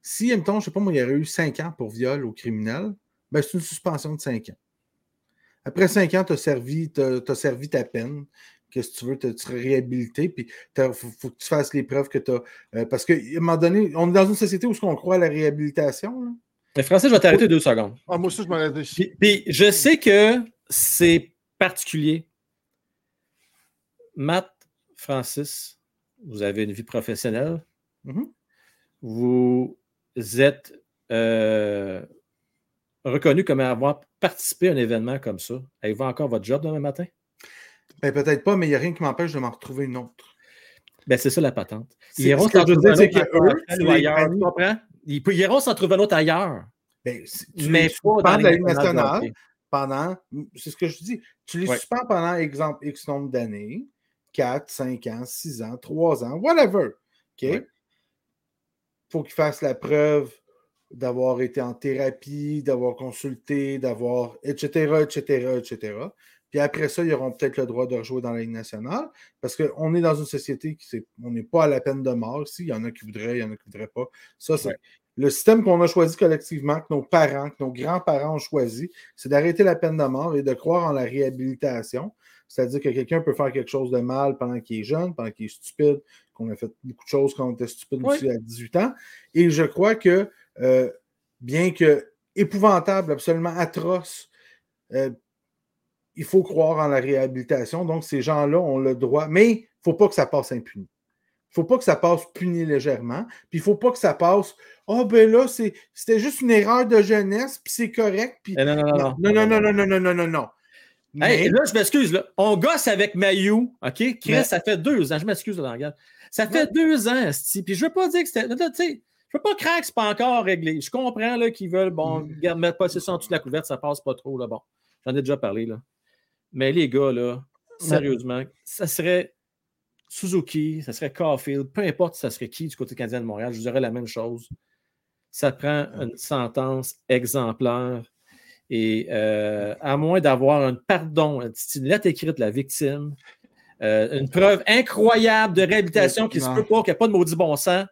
S5: si, mettons, je sais pas moi, il y aurait eu 5 ans pour viol au criminel, ben, c'est une suspension de 5 ans. Après 5 ans, tu as servi, t'as- t'as servi ta peine. Qu'est-ce que tu veux, te, te réhabiliter, puis il faut, faut que tu fasses les preuves que tu as. parce qu'à un moment donné, on est dans une société où -ce on croit à la réhabilitation. là.
S1: Mais Francis, je vais t'arrêter deux secondes.
S4: Ah, moi aussi, je dit.
S1: Puis, puis je sais que c'est particulier. Matt, Francis, vous avez une vie professionnelle.
S5: Mhm.
S1: Vous êtes euh, reconnu comme avoir participé à un événement comme ça. Avez-vous encore votre job demain matin?
S5: Ben, peut-être pas, mais il n'y a rien qui m'empêche de m'en retrouver une autre.
S1: Ben, c'est ça la patente. Ils iront s'en trouver un autre ailleurs. Ils, iront s'en trouver un autre ailleurs.
S5: Ben, tu
S1: mais pas dans
S5: de la Ligue nationale pendant, c'est ce que je dis, tu les
S1: Ouais.
S5: suspends pendant, exemple, X nombre d'années, 4, 5 ans, 6 ans, 3 ans, whatever. OK?
S1: Ouais.
S5: faut qu'ils fassent la preuve d'avoir été en thérapie, d'avoir consulté, d'avoir, etc., etc., etc. Puis après ça, ils auront peut-être le droit de rejouer dans la Ligue nationale parce qu'on est dans une société qui on n'est pas à la peine de mort ici. Il y en a qui voudraient, il y en a qui ne voudraient pas. Ça, c'est
S1: Ouais.
S5: le système qu'on a choisi collectivement, que nos parents, que nos grands-parents ont choisi, c'est d'arrêter la peine de mort et de croire en la réhabilitation. C'est-à-dire que quelqu'un peut faire quelque chose de mal pendant qu'il est jeune, pendant qu'il est stupide, qu'on a fait beaucoup de choses quand on était stupide
S1: Oui.
S5: aussi à 18 ans. Et je crois que, euh, bien que épouvantable, absolument atroce, euh, il faut croire en la réhabilitation. Donc, ces gens-là ont le droit, mais il ne faut pas que ça passe impuni. Il ne faut pas que ça passe puni légèrement. Puis il ne faut pas que ça passe. Oh, ben là, c'était juste une erreur de jeunesse, puis c'est correct. Puis...
S1: Eh, Non, non, non,
S5: Non, non, non, non, non, non, non, non, non.
S1: Hey,
S5: Mais-
S1: là, je m'excuse. On gosse avec Mayu, OK? Chris,
S5: Mais-
S1: ça fait deux ans. Je m'excuse de langage. Ça fait deux ans. Puis je veux pas dire que c'était. là, tu sais, je veux pas craquer que c'est pas encore réglé. Je comprends là, qu'ils veulent, bon,
S5: Mm.
S1: garde, mettre pas ça en dessous de la couverte, ça passe pas trop, là. Bon, j'en ai déjà parlé, là. Mais les gars, là, sérieusement, ça serait Suzuki, ça serait Caulfield, peu importe ça serait qui du côté canadien de Montréal, je vous dirais la même chose. Ça prend une sentence exemplaire. Et euh, à moins d'avoir un pardon, une lettre écrite de la victime, euh, une preuve incroyable de réhabilitation qui se peut pas, qu'il n'y a pas de maudit bon sens,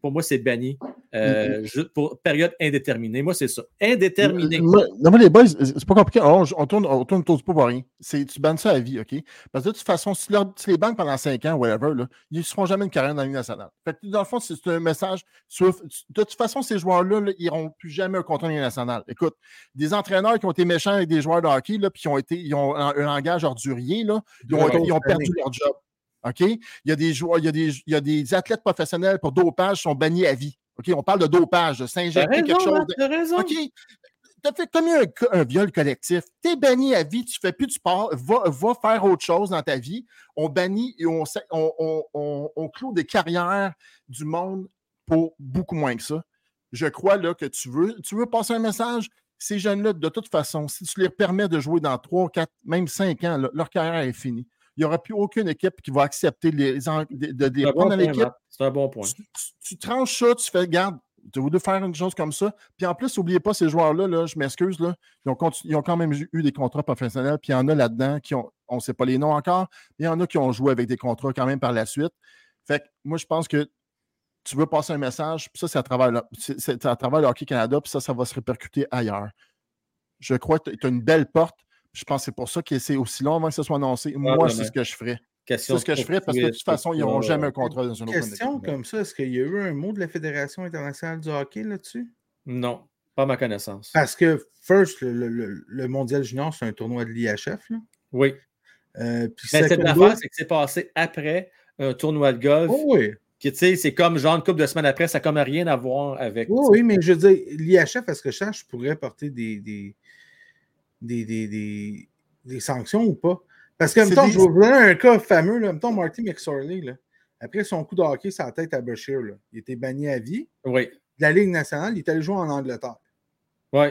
S1: pour moi, c'est banni. Euh, juste pour période indéterminée. Moi, c'est ça. Indéterminé.
S4: Moi- Non, mais les boys, c'est pas compliqué. On, on tourne, on tourne autour du pot pour rien. C'est- Tu bannes ça à vie, OK? Parce que de toute façon, si, leur- si les banques pendant 5 ans, whatever, là, ils ne feront jamais une carrière dans la Ligue nationale. Fait que, dans le fond, c'est un message. sur- de toute façon, ces joueurs-là, là, ils n'auront plus jamais un contrat dans la Ligue nationale. Écoute, des entraîneurs qui ont été méchants avec des joueurs de hockey, là, puis qui ont été, ils ont un, un langage ordurier, là, ils ont,
S5: Ouais.
S4: ils ont perdu leur job. OK? Il y a des joueurs, il y a des, il y a des athlètes professionnels pour dopage qui sont bannis à vie. OK? On parle de dopage, de
S1: T'as
S4: s'injecter quelque chose. De-
S1: t'as raison.
S4: OK? Tu as fait commis un, un viol collectif. Tu es banni à vie, tu ne fais plus de sport, va, va faire autre chose dans ta vie. On bannit et on, on, on, on- on clôt des carrières du monde pour beaucoup moins que ça. Je crois là, que tu veux, tu veux passer un message? Ces jeunes-là, de toute façon, si tu leur permets de jouer dans 3, 4, même 5 ans, là, leur carrière est finie. Il n'y aura plus aucune équipe qui va accepter les, de, les
S1: bon
S4: prendre l'équipe.
S1: C'est un bon point.
S4: tu, tu- tu tranches ça, tu fais, garde, tu voulu faire une chose comme ça. Puis en plus, n'oubliez pas, ces joueurs-là, là, je m'excuse, là, ils, ont ils ont quand même eu des contrats professionnels. Puis il y en a là-dedans qui ont, on ne sait pas les noms encore, mais il y en a qui ont joué avec des contrats quand même par la suite. Fait que moi, je pense que tu veux passer un message, puis ça, c'est à travers le, c'est à travers le Hockey Canada, puis ça, ça va se répercuter ailleurs. Je crois que tu as une belle porte. Je pense que c'est pour ça que c'est aussi long avant que ce soit annoncé. Moi, c'est ce que je ferais.
S1: Question
S4: C'est ce que je ferais parce que de toute façon, ils n'auront jamais un contrat dans une autre
S5: Question comme ça, est-ce qu'il y a eu un mot de la Fédération internationale du hockey là-dessus?
S1: Non, pas à ma connaissance.
S5: Parce que, first, le, le- le- le mondial junior, c'est un tournoi de l'IHF. là.
S1: Oui.
S5: Euh, puis
S1: Mais cette affaire, c'est que c'est passé après un tournoi de golf.
S5: Oh oui.
S1: Qui, tu sais, c'est comme genre une couple de semaines après, ça n'a comme rien à voir avec.
S5: Oui, oui, mais je veux dire, l'IHF, à ce que je sache, pourrait porter des, des, des, des, des- des sanctions ou pas? Parce que, mettons, je vais vous donner un cas fameux, là, mettons Marty McSorley, là, après son coup de hockey la tête à Bashir, là, il était banni à vie.
S1: Oui.
S5: De la Ligue nationale, il est allé jouer en Angleterre.
S1: Oui.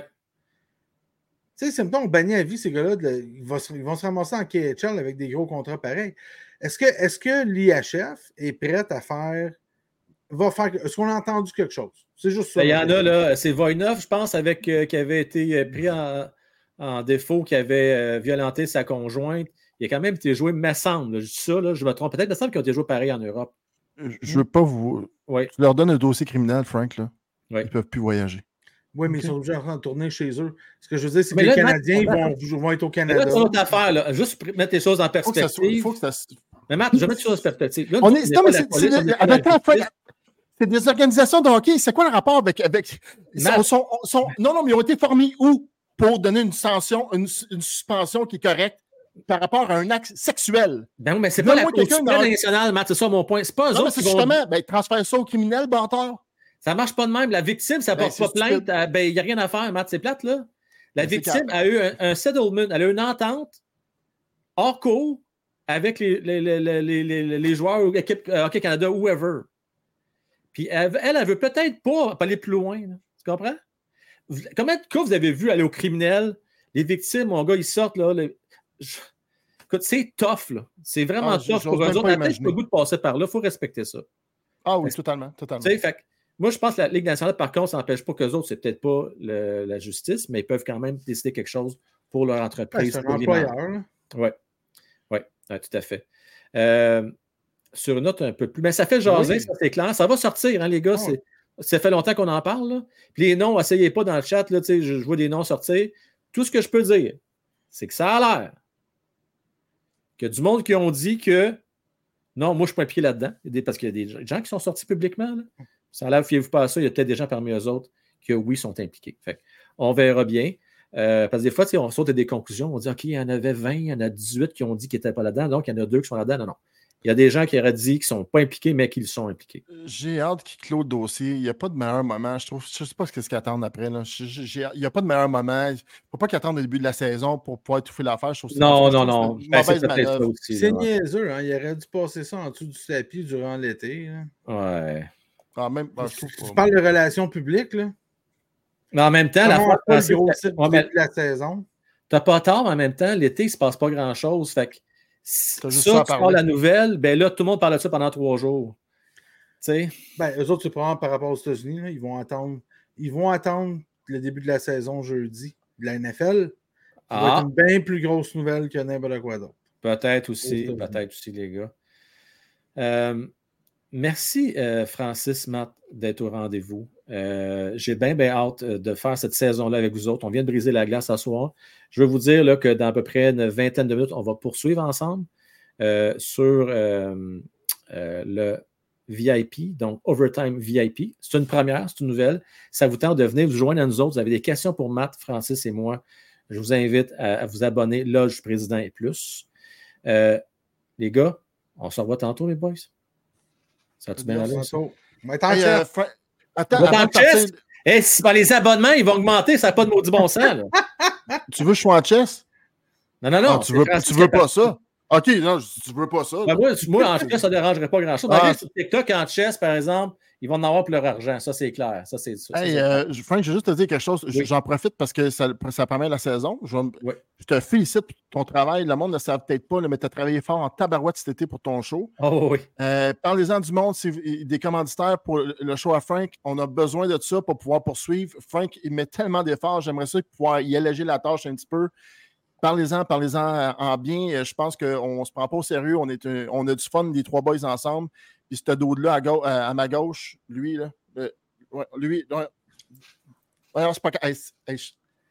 S5: Tu sais, c'est mettons, on bannit à vie ces gars-là, de la- ils, vont se, ils vont se ramasser en KHL avec des gros contrats pareils. Est-ce que, est que l'IHF est prête à faire. Va faire. Est-ce qu'on a entendu quelque chose? C'est juste ça.
S1: Ben, Il y en a, là, c'est Voinov, je pense, avec, euh, qui avait été euh, pris en, en défaut, qui avait euh, violenté sa conjointe. Il a quand même été joué, me semble. là, Je dis ça, là, je me trompe. Peut-être, me semble qu'ils ont été joués pareil en Europe.
S4: Je ne veux pas vous.
S1: Oui.
S4: Tu leur donnes un dossier criminel, Frank, là.
S1: Oui.
S4: Ils ne peuvent plus voyager.
S5: Oui, mais ils sont obligés de rentrer tourner chez eux. Ce que je veux dire, c'est que les Canadiens
S1: Matt,
S5: vont, vont être au Canada.
S1: c'est une autre affaire, là. Juste pour mettre les choses en
S4: Faut que ça soit-
S1: perspective.
S4: faut que ça se-
S1: Mais Matt, je vais mettre les choses en perspective. Là,
S4: On est, non, mais
S1: la
S4: c'est- c'est- des organisations de hockey. C'est quoi le rapport avec. avec ils sont-
S1: Matt.
S4: sont- sont- non, non, mais ils ont été formés où? Pour donner une sanction, une, une suspension qui est correcte par rapport à un acte sexuel?
S1: Ben oui, mais c'est pas la Cour
S4: quelqu'un
S1: suprême
S4: dans-
S1: nationale, Matt, c'est ça mon point. C'est pas eux
S4: Non, mais c'est
S1: vont
S4: justement, ben, transfère ça au criminel, bâtard.
S1: Ça marche pas de même. La victime, ça
S4: Ben,
S1: porte pas plainte.
S4: stupide.
S1: euh, Ben, il n'y a rien à faire, Matt. C'est plate, là. La
S4: Ben,
S1: victime a eu un, un settlement, elle a eu une entente hors cours avec les, les, les, les, les- les- les joueurs ou l'équipe euh, Hockey Canada, whoever. Puis elle, elle, elle veut peut-être pas aller plus loin. là. Tu comprends? Combien de cas vous avez vu aller au criminel? Les victimes, mon gars, ils sortent, là. les- je- Écoute, c'est tough, là. C'est vraiment
S4: Ah,
S1: tough pour eux autres. La tête, le goût de passer par là. Il faut respecter ça.
S4: Ah oui, totalement, totalement.
S1: Tu sais, fait moi, je pense que la Ligue nationale, par contre, ça n'empêche pas qu'eux autres, c'est peut-être pas le- la justice, mais ils peuvent quand même décider quelque chose pour leur
S5: Ouais,
S1: entreprise.
S5: c'est un
S1: pour les
S5: employeur.
S1: Oui, oui, ouais, tout à fait. Euh, sur une note un peu plus. Mais ça fait jaser,
S5: Oui.
S1: ça c'est clair. Ça va sortir, hein, les gars.
S5: Ah.
S1: Ça fait longtemps qu'on en parle. là. Puis les noms, essayez pas dans le chat, je, je vois des noms sortir. Tout ce que je peux dire, c'est que ça a l'air qu'il y a du monde qui ont dit que non, moi, je suis pas impliqué là-dedans. Parce qu'il y a des gens qui sont sortis publiquement. Ça a l'air, fiez-vous pas à ça, il y a peut-être des gens parmi eux autres qui, oui, sont impliqués. Fait on verra bien. Euh, parce que des fois, on saute des conclusions. On dit, OK, il y en avait 20, il y en a 18 qui ont dit qu'ils n'étaient pas là-dedans, donc il y en a deux qui sont là-dedans. Non, non. Il y a des gens qui auraient dit qu'ils ne sont pas impliqués, mais qu'ils sont impliqués.
S4: J'ai hâte qu'il clôt le dossier. Il n'y a pas de meilleur moment. Je trouve, je sais pas ce qu'ils attendent après. Là. Je- je- j'ai- il n'y a pas de meilleur moment. Il ne faut pas qu'ils attendent le début de la saison pour pouvoir étouffer l'affaire.
S1: Non, non, non.
S4: c'est
S1: Ben, c'est
S5: niaiseux, hein? Il aurait dû passer ça en dessous du tapis durant l'été.
S1: Ouais.
S4: Ah, même, ah,
S5: Tu
S4: pas.
S5: parles de relations publiques, là?
S1: Mais en même temps, la fois, ouais,
S5: du
S1: mais
S5: début de la saison?
S1: T'as pas tort, mais en même temps, l'été, il ne se passe pas grand-chose. Fait que ça, tu parles la nouvelle, ben là, tout le monde parle de ça pendant trois jours. Tu sais?
S5: Ben, eux autres, c'est probablement par rapport aux États-Unis. Ils vont attendre. Ils vont attendre le début de la saison jeudi de la NFL. Ça va
S1: Ah,
S5: être une bien plus grosse nouvelle que n'importe quoi d'autre.
S1: peut-être aussi, peut-être aussi, les gars. Euh, merci, euh, Francis, Matt, d'être au rendez-vous. Euh, J'ai bien, bien hâte euh, de faire cette saison-là avec vous autres. On vient de briser la glace ce soir. Je veux vous dire là, que dans à peu près une vingtaine de minutes, on va poursuivre ensemble euh, sur euh, euh, le VIP, donc Overtime VIP. C'est une première, c'est une nouvelle. Ça vous tente de venir vous joindre à nous autres. Vous avez des questions pour Matt, Francis et moi. Je vous invite à, à vous abonner, Loge Président et plus. Euh, les gars, on se revoit tantôt, les boys. Ça va-tu bien aller?
S5: Tantôt.
S4: Euh,
S5: ça,
S4: Attends,
S1: Va
S4: avant de partir.
S1: Eh, si par les abonnements, ils vont augmenter, ça n'a pas de maudit bon sens. là.
S4: tu veux que je sois en chess?
S1: Non, non, non.
S4: Ah, tu veux, tu veux pas ça? Ok, non, tu veux pas ça.
S1: Ben, moi, moi, en chess, ça ne dérangerait pas grand-chose.
S4: Ah.
S1: Sur TikTok, en chess, par exemple, ils vont en avoir pour leur argent. Ça, c'est clair. Ça, c'est ça,
S4: Hey,
S1: c'est-
S4: euh, je- Frank, je vais juste te dire quelque chose.
S1: Oui.
S4: J'en profite parce que ça, ça permet la saison. Je,
S1: Oui.
S4: te félicite pour ton travail. Le monde ne le savent peut-être pas, mais tu as travaillé fort en tabarouette cet été pour ton show.
S1: Oh oui.
S4: Euh, Parlez-en du monde, des commanditaires pour le- show à Frank. On a besoin de ça pour pouvoir poursuivre. Frank, il met tellement d'efforts. J'aimerais ça pouvoir y alléger la tâche un petit peu. Parlez-en, parlez-en en- en bien. Euh, Je pense qu'on ne se prend pas au sérieux. On, est un- on a du fun, les trois boys ensemble. Puis ce dude-là à, gau- à- à ma gauche, lui, là, euh, ouais, lui, ouais. Ouais, c'est pas. hey, hey,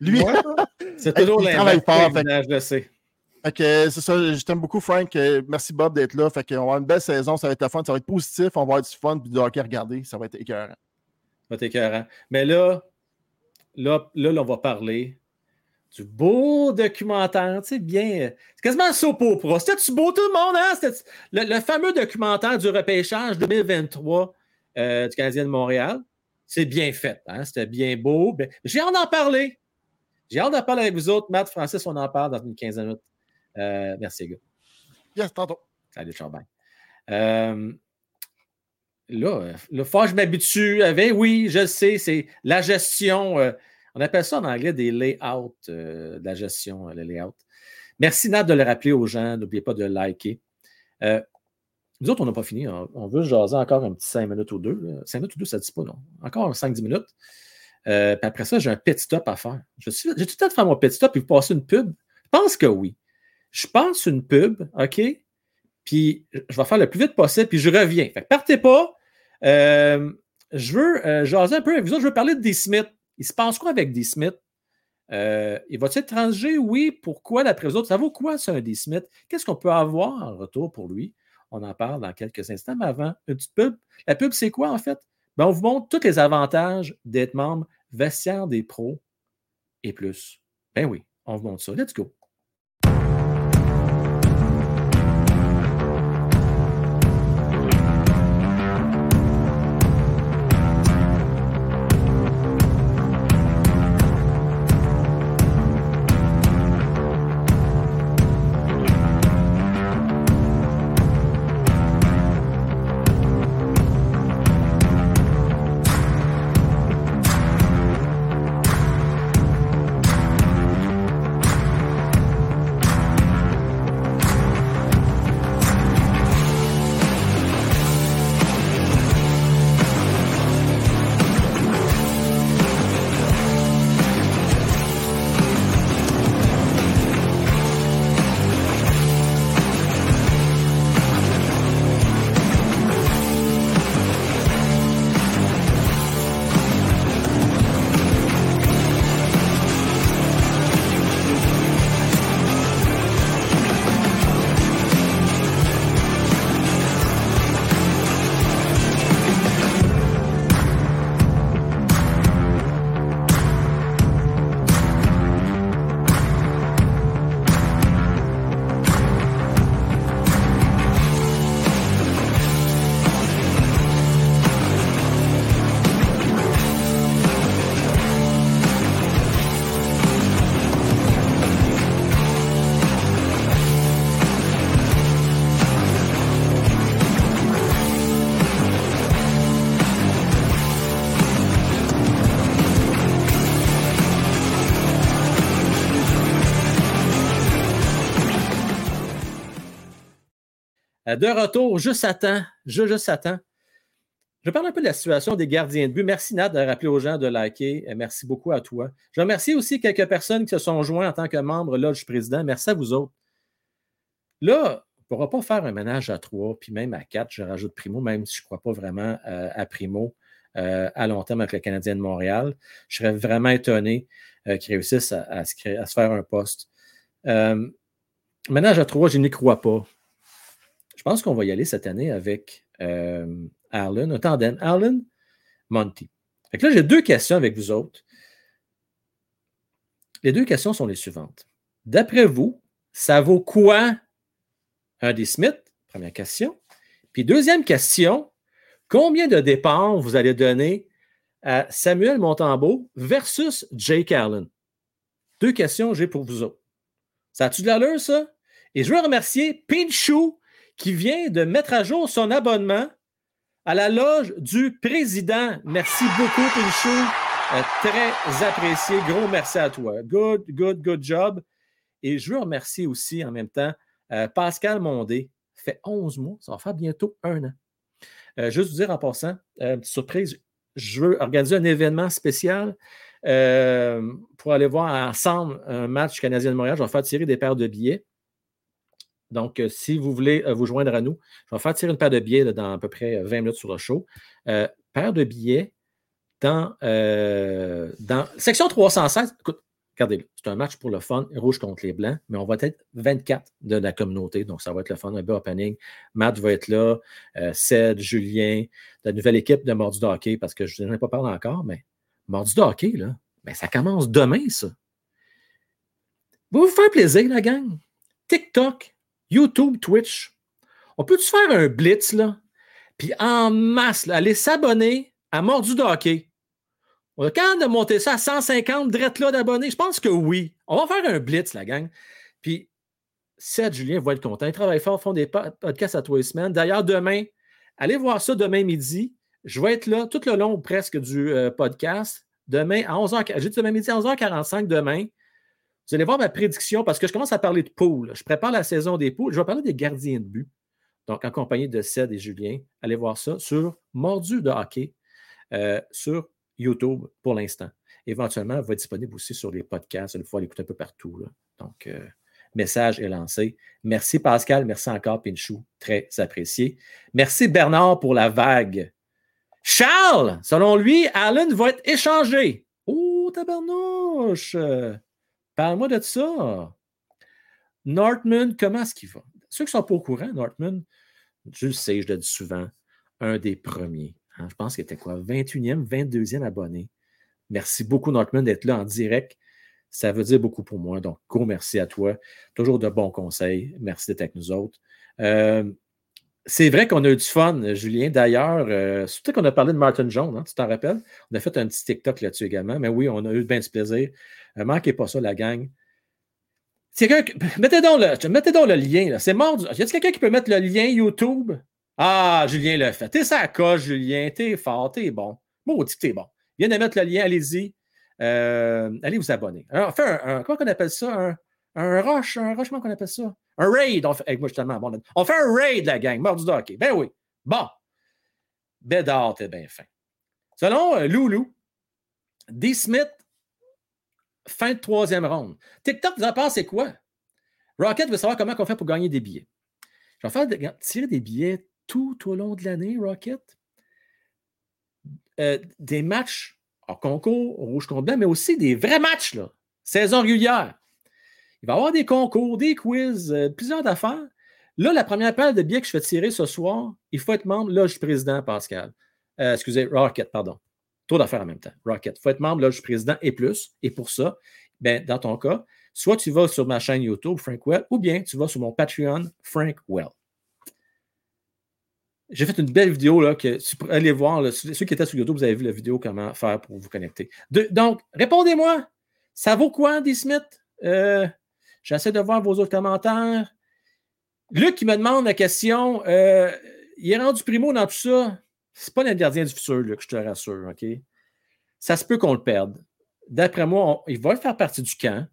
S4: lui,
S5: Ouais.
S1: C'est toujours
S4: il travaille fort, fait-
S1: Je le sais.
S4: C'est ça, je t'aime beaucoup, Frank. Euh, Merci, Bob, d'être là. Fait qu'on va avoir une belle saison, ça va être fun, ça va être positif, on va avoir du fun, puis du hockey à regarder, ça va être écœurant.
S1: Ça va être écœurant. Mais là, là, là, là, on va parler du beau documentaire, tu sais, bien. C'est quasiment un soap opera. C'était-tu beau tout le monde, hein? Le, le fameux documentaire du repêchage 2023 euh, du Canadien de Montréal? C'est bien fait, hein? C'était bien beau. Ben, J'ai hâte d'en parler. J'ai hâte d'en parler avec vous autres. Matt, Francis, on en parle dans une quinzaine de minutes. Euh, merci, les gars.
S4: Yes, tantôt.
S1: Salut. Euh, là, euh, le que je m'habitue avec, oui, je le sais, c'est la gestion. On appelle ça en anglais des layouts, euh, de la gestion, euh, le layout. Merci, Nat, de le rappeler aux gens. N'oubliez pas de liker. Euh, nous autres, on n'a pas fini. On, veut jaser encore un petit 5 minutes ou deux. là. 5 minutes ou deux, ça ne dit pas, non. Encore 5-10 minutes. Puis après ça, j'ai un pit stop à faire. J'ai tout le temps de faire mon pit stop et vous passer une pub? Je pense que oui. Je pense une pub, OK? Puis je vais faire le plus vite possible, puis je reviens. Fait que partez pas. Je veux jaser un peu avec vous autres. Je veux parler de D. Smith. Il se passe quoi avec D. Smith? Euh, il va-t-il transgé? Oui. Pourquoi, d'après vous? Ça vaut quoi, ça, un D. Smith? Qu'est-ce qu'on peut avoir en retour pour lui? On en parle dans quelques instants, mais avant, une petite pub. La pub, c'est quoi, en fait? Ben, on vous montre tous les avantages d'être membre vestiaire des pros et plus. Ben oui, on vous montre ça. Let's go. De retour, juste à temps. Juste. Je parle un peu de la situation des gardiens de but. Merci, Nat, de rappeler aux gens de liker. Euh, Merci beaucoup à toi. Je remercie aussi quelques personnes qui se sont joints en tant que membres du président. Merci à vous autres. Là, on ne pourra pas faire un ménage à trois, puis même à quatre, je rajoute Primo, même si je ne crois pas vraiment euh, à Primo euh, à long terme avec le Canadien de Montréal. Je serais vraiment étonné euh, qu'ils réussissent à, se faire un poste. Euh, ménage à trois, je n'y crois pas. Je pense qu'on va y aller cette année avec euh, Allen, un tandem. Allen, Monty. Là, j'ai deux questions avec vous autres. Les deux questions sont les suivantes. D'après vous, ça vaut quoi un Smith? Première question. Puis deuxième question, combien de départs vous allez donner à Samuel Montembeau versus Jake Allen? Deux questions que j'ai pour vous autres. Ça a-tu de l'allure, ça? Et je veux remercier Pinchou qui vient de mettre à jour son abonnement à la loge du président. Merci beaucoup, Pinchou. Euh, très apprécié. Gros merci à toi. Good, good, good job. Et je veux remercier aussi en même temps euh, Pascal Mondé. Fait 11 mois, ça va faire bientôt un an. Euh, juste vous dire en passant, euh, petite surprise, je veux organiser un événement spécial pour aller voir ensemble un match canadien de Montréal. Je vais faire tirer des paires de billets. Donc, euh, si vous voulez euh, vous joindre à nous, je vais faire tirer une paire de billets dans à peu près 20 minutes sur le show. Euh, paire de billets dans, euh, dans section 316. Écoute, regardez, c'est un match pour le fun, rouge contre les blancs, mais on va être 24 de la communauté, donc ça va être le fun, un beau opening. Matt va être là, euh, Ced, Julien, la nouvelle équipe de Mordu hockey, parce que je n'en ai pas parlé encore, mais Mordu hockey, là, ça commence demain, ça. Vous vous faire plaisir, la gang. TikTok, YouTube, Twitch. On peut-tu faire un blitz, là? Puis en masse, là, aller s'abonner à Mordu de hockey. On a quand même monter ça à 150 drettes là d'abonnés? Je pense que oui. On va faire un blitz, la gang. Puis, Seth Julien va être content. Ils travaillent fort, font des po- podcasts à les semaines. D'ailleurs, demain, allez voir ça demain midi. Je vais être là tout le long presque du euh, podcast. Demain à 11h. J'ai demain midi à 11h45 demain. Vous allez voir ma prédiction parce que je commence à parler de poules. Je prépare la saison des poules. Je vais parler des gardiens de but. Donc, en compagnie de Ced et Julien, allez voir ça sur Mordu de hockey euh, sur YouTube pour l'instant. Éventuellement, elle va être disponible aussi sur les podcasts. Allez pouvoir l'écouter un peu partout. Donc, euh, message est lancé. Merci Pascal, merci encore Pinchou, très apprécié. Merci Bernard pour la vague. Charles, selon lui, Allen va être échangé. Oh, tabarnouche! Parle-moi de ça. Northman, comment est-ce qu'il va? Ceux qui ne sont pas au courant, Northman, je le sais, je le dis souvent, un des premiers. hein. je pense qu'il était quoi? 21e, 22e abonné. Merci beaucoup, Northman, d'être là en direct. Ça veut dire beaucoup pour moi. Donc, gros merci à toi. Toujours de bons conseils. Merci d'être avec nous autres. Euh, c'est vrai qu'on a eu du fun, Julien. D'ailleurs, euh, c'est peut-être qu'on a parlé de Martin Jones, hein, tu t'en rappelles? On a fait un petit TikTok là-dessus également. Mais oui, on a eu bien du plaisir. Ne manquez pas ça, la gang. Quelqu'un Mettez donc le, mettez le lien. C'est mort. du- Y a-t-il quelqu'un qui peut mettre le lien YouTube? Ah, Julien l'a fait. T'es ça coche, Julien. T'es fort, t'es bon. Maudit t'es bon. Viens de mettre le lien, allez-y. Euh, allez vous abonner. Alors, on fait un, un- comment on appelle ça? Un, un rush, un rush, comment on appelle ça? Un raid. On fait, moi, je suis. On fait un raid, la gang. Mort du hockey. Ben oui. Bon. Bédard, t'es bien fin. Selon euh, Loulou, D. Smith, fin de troisième ronde. TikTok, vous en pensez quoi? Rocket veut savoir comment on fait pour gagner des billets. Je vais faire tirer des billets tout au long de l'année, Rocket. Euh, des matchs hors concours, rouge contre blanc, mais aussi des vrais matchs, là. Saison régulière. Il va y avoir des concours, des quiz, euh, plusieurs affaires. Là, la première paire de billets que je fais tirer ce soir, il faut être membre loge président, Pascal. Euh, excusez, Rocket, pardon. Trop d'affaires en même temps. Rocket. Il faut être membre loge président et plus. Et pour ça, ben, dans ton cas, soit tu vas sur ma chaîne YouTube, Frank Well, ou bien tu vas sur mon Patreon, Frank Well. J'ai fait une belle vidéo là, que tu pourrais aller voir. là. Ceux qui étaient sur YouTube, vous avez vu la vidéo comment faire pour vous connecter. Donc, répondez-moi. Ça vaut quoi, des Smith? Euh, J'essaie de voir vos autres commentaires. Luc qui me demande la question euh, il est rendu primo dans tout ça. C'est pas le gardien du futur, Luc, je te rassure, OK? Ça se peut qu'on le perde. D'après moi, il va le faire partie du camp.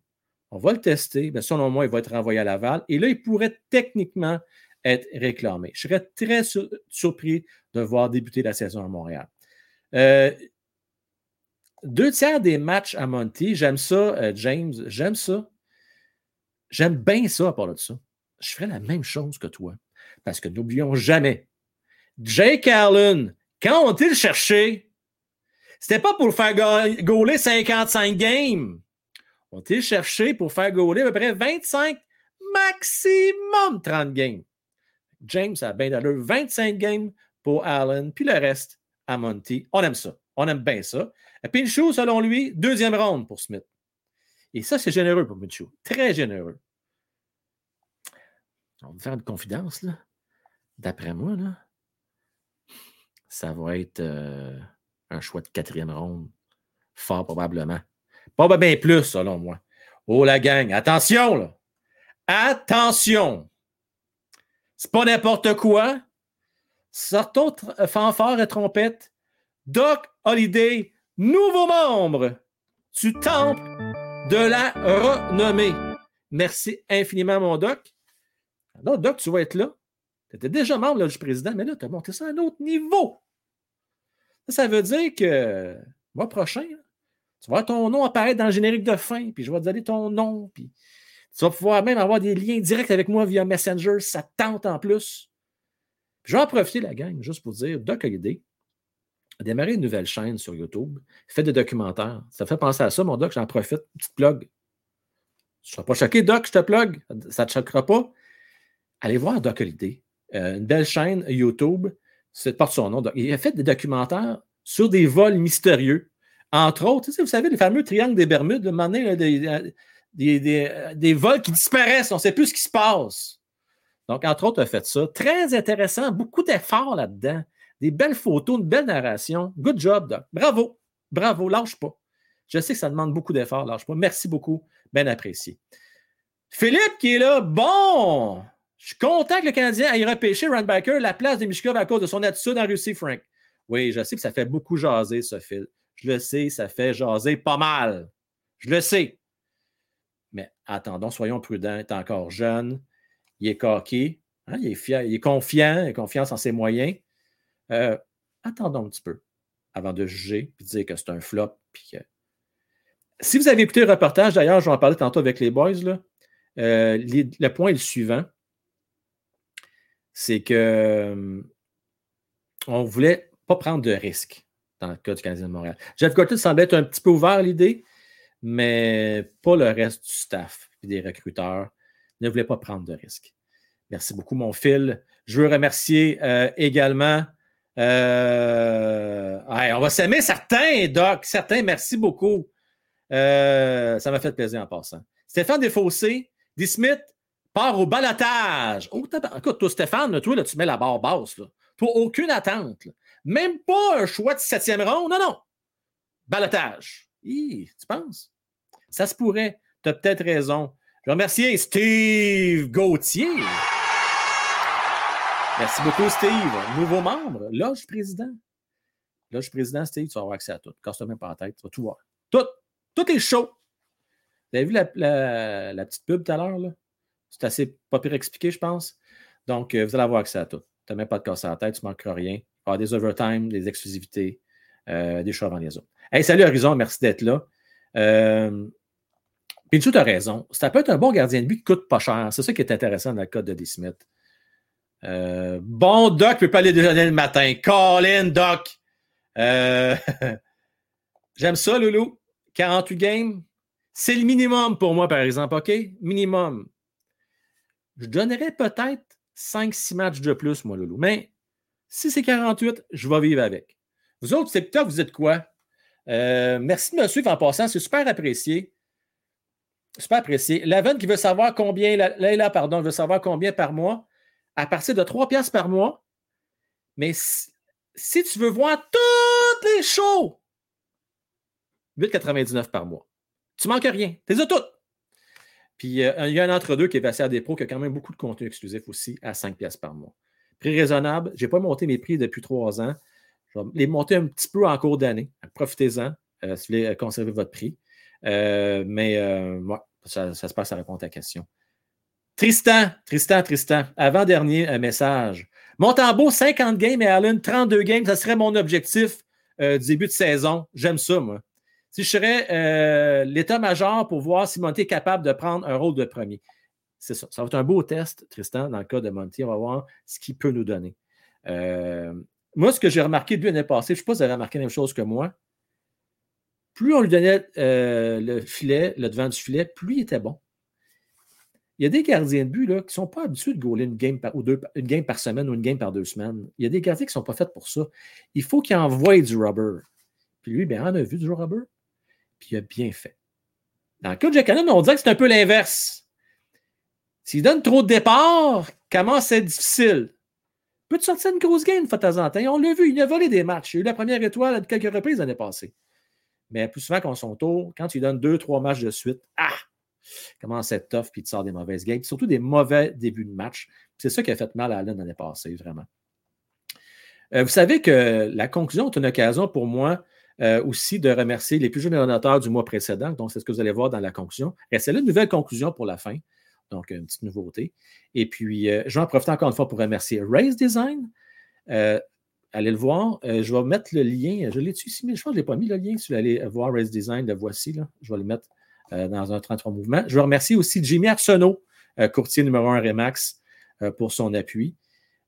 S1: On va le tester. Bien, selon moi, il va être renvoyé à Laval. Et là, il pourrait techniquement être réclamé. Je serais très sur- surpris de voir débuter la saison à Montréal. Euh, deux tiers des matchs à Monty, j'aime ça, euh, James, j'aime ça. J'aime bien ça à part de ça. Je ferais la même chose que toi. Parce que n'oublions jamais, Jake Allen, quand on été le chercher, c'était pas pour faire ga- gauler 55 games. On été le chercher pour faire gauler à peu près 25, maximum 30 games? James a bien d'allure, 25 games pour Allen, puis le reste à Monty. On aime ça. On aime bien ça. Et Pinchot, selon lui, deuxième round pour Smith. Et ça, c'est généreux pour Pinchot. Très généreux. On va faire une confidence, là. D'après moi, là, ça va être euh, un choix de quatrième ronde. Fort probablement. Pas bien plus, selon moi. Oh, la gang, attention, là. Attention. C'est pas n'importe quoi. Sortons tr- fanfare et trompette. Doc Holiday, nouveau membre du temple de la renommée. Merci infiniment, mon Doc. Alors, Doc, tu vas être là. Tu étais déjà membre du président, mais là, tu as monté ça à un autre niveau. Ça, veut dire que mois prochain, tu vas voir ton nom apparaître dans le générique de fin, puis je vais te donner ton nom, puis tu vas pouvoir même avoir des liens directs avec moi via Messenger, ça te tente en plus. Je vais en profiter, la gang, juste pour dire, Doc a démarré une nouvelle chaîne sur YouTube, il fait des documentaires. Ça fait penser à ça, mon Doc, j'en profite, petite plug. Tu ne seras pas choqué, Doc, je te plug, ça ne te choquera pas? Allez voir Doc Holiday, euh, une belle chaîne YouTube, c'est porte son nom. Il a fait des documentaires sur des vols mystérieux. Entre autres, vous savez, les fameux triangles des Bermudes, le là, des, des, des- des vols qui disparaissent, on ne sait plus ce qui se passe. Donc, entre autres, a fait ça. Très intéressant, beaucoup d'efforts là-dedans. Des belles photos, une belle narration. Good job, Doc. Bravo. Bravo, lâche pas. Je sais que ça demande beaucoup d'efforts, lâche pas. Merci beaucoup. Bien apprécié. Philippe qui est là. Bon. Je suis content que le Canadien aille repêcher Runbacker la place de Mishkov à cause de son attitude en Russie, Frank. Oui, je sais que ça fait beaucoup jaser, ce fil. Je le sais, ça fait jaser pas mal. Je le sais. Mais attendons, soyons prudents. Il est encore jeune. Il est coqué. hein, il, est fier, il est confiant. Il a confiance en ses moyens. Euh, attendons un petit peu avant de juger et dire que c'est un flop. puis Si vous avez écouté le reportage, d'ailleurs, je vais en parler tantôt avec les boys, là, euh, le point est le suivant. C'est que euh, on ne voulait pas prendre de risques dans le cas du Canadien de Montréal. Jeff Gorton semblait être un petit peu ouvert à l'idée, mais pas le reste du staff et des recruteurs ne voulaient pas prendre de risques. Merci beaucoup, mon fil. Je veux remercier euh, également. Euh, on va s'aimer certains, Doc. Certains, merci beaucoup. Euh, ça m'a fait plaisir en passant. Stéphane Desfossés, D. Smith part au balotage. Oh, Écoute, toi, Stéphane, toi, là, tu mets la barre basse. Là. Toi, aucune attente. Même pas un choix de septième ronde. Non, non. Balotage. Tu penses? Ça se pourrait. Tu as peut-être raison. Je remercie Steve Gauthier. Merci beaucoup, Steve. Nouveau membre, loge président. Loge président, Steve, tu vas avoir accès à tout. Casse-toi même pas la tête, tu vas tout voir. Tout. Tout est chaud. Vous avez vu la, petite pub tout à l'heure? là? C'est assez pas pire expliqué, je pense. Donc, euh, vous allez avoir accès à tout. Tu n'as même pas de casse à la tête, tu ne manqueras rien. Des overtime, des exclusivités, euh, des choix avant les autres. Hey, salut Horizon, merci d'être là. Euh, Pinchou, tu as raison. Ça peut être un bon gardien de but qui coûte pas cher. C'est ça qui est intéressant dans le cas de D. Euh, bon, Doc peut pas aller déjeuner le matin. Colin, Doc. Euh, J'aime ça, Loulou. 48 games. C'est le minimum pour moi, par exemple, OK? Minimum. Je donnerais peut-être 5-6 matchs de plus, moi, Loulou. Mais si c'est 48, je vais vivre avec. Vous autres, TikTok, vous êtes quoi? Euh, merci de me suivre en passant. C'est super apprécié. Super apprécié. Laven qui veut savoir combien, Leila, pardon, veut savoir combien par mois. À partir de 3 piastres par mois. Mais si, tu veux voir toutes les shows, 8,99 par mois. Tu manques rien. Tu les as toutes. Puis euh, il y a un entre-deux qui est passé à des pros qui a quand même beaucoup de contenu exclusif aussi à 5 piastres par mois. Prix raisonnable. Je n'ai pas monté mes prix depuis trois ans. Je vais les monter un petit peu en cours d'année. Profitez-en euh, si vous voulez conserver votre prix. Euh, mais euh, ça se passe à répondre à ta question. Tristan, Tristan, Tristan, avant-dernier un message. Montembeau, 50 games et Allen, 32 games, ça serait mon objectif euh, du début de saison. J'aime ça, moi. Si je serais euh, l'état-major pour voir si Monty est capable de prendre un rôle de premier. C'est ça. Ça va être un beau test, Tristan, dans le cas de Monty. On va voir ce qu'il peut nous donner. Euh, moi, ce que j'ai remarqué de lui l'année passée, je ne sais pas si vous remarqué la même chose que moi. Plus on lui donnait le filet, le devant du filet, plus il était bon. Il y a des gardiens de but qui ne sont pas habitués de gauler une game, par, game par semaine ou une game par deux semaines. Il y a des gardiens qui ne sont pas faits pour ça. Il faut qu'ils envoient du rubber. Puis lui, bien, on a vu du rubber. Puis il a bien fait. Dans le cas de Jack Cannon, on dirait que c'est un peu l'inverse. S'il donne trop de départ, comment c'est difficile? Peut-tu sortir une grosse game temps? On l'a vu, il a volé des matchs. Il a eu la première étoile à quelques reprises l'année passée. Mais plus souvent qu'on son tour, quand il donne deux, trois matchs de suite, ah! Commence à être tough, puis tu sors des mauvaises games, surtout des mauvais débuts de match. C'est ça qui a fait mal à Allen l'année passée, vraiment. Euh, vous savez que la conclusion est une occasion pour moi euh, aussi de remercier les plus jeunes donateurs du mois précédent. Donc, c'est ce que vous allez voir dans la conclusion. Et c'est une nouvelle conclusion pour la fin. Donc, une petite nouveauté. Et puis, euh, je vais en profiter encore une fois pour remercier Race Design. allez le voir. je vais mettre le lien. Je l'ai-tu ici, mais je pense que je ne l'ai pas mis le lien. Si vous allez voir Race Design, le voici. Là. Je vais le mettre dans un 33 mouvements. Je veux remercier aussi Jimmy Arsenault, euh, courtier numéro 1 Remax, euh, pour son appui.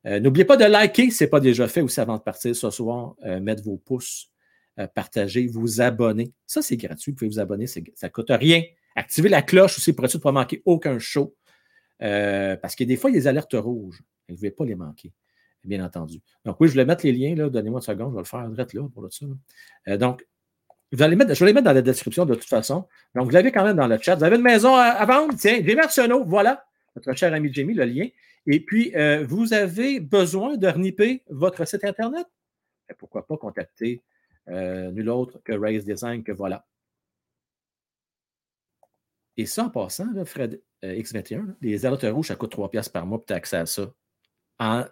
S1: N'oubliez pas de liker, ce n'est pas déjà fait aussi avant de partir ce soir. mettre vos pouces, partager, vous abonner. Ça, c'est gratuit. Vous pouvez vous abonner, ça ne coûte rien. Activez la cloche aussi pour être sûr de ne pas manquer aucun show. parce que des fois, il y a des alertes rouges. Vous ne pouvez pas les manquer, bien entendu. Donc, oui, je vais mettre les liens. Donnez-moi une seconde, je vais le faire direct là pour ça. donc, je vais les mettre dans la description de toute façon. Donc, vous l'avez quand même dans le chat. Vous avez une maison à, vendre? Tiens, Jamie Arsenault, voilà, notre cher ami Jamie, le lien. Et puis, euh, vous avez besoin de reniper votre site Internet? Et ben, pourquoi pas contacter euh, nul autre que Raise Design, que voilà. Et ça, en passant, Fred euh, X21, les alertes rouges, ça coûte 3 piastres par mois, pour tu accès à ça. En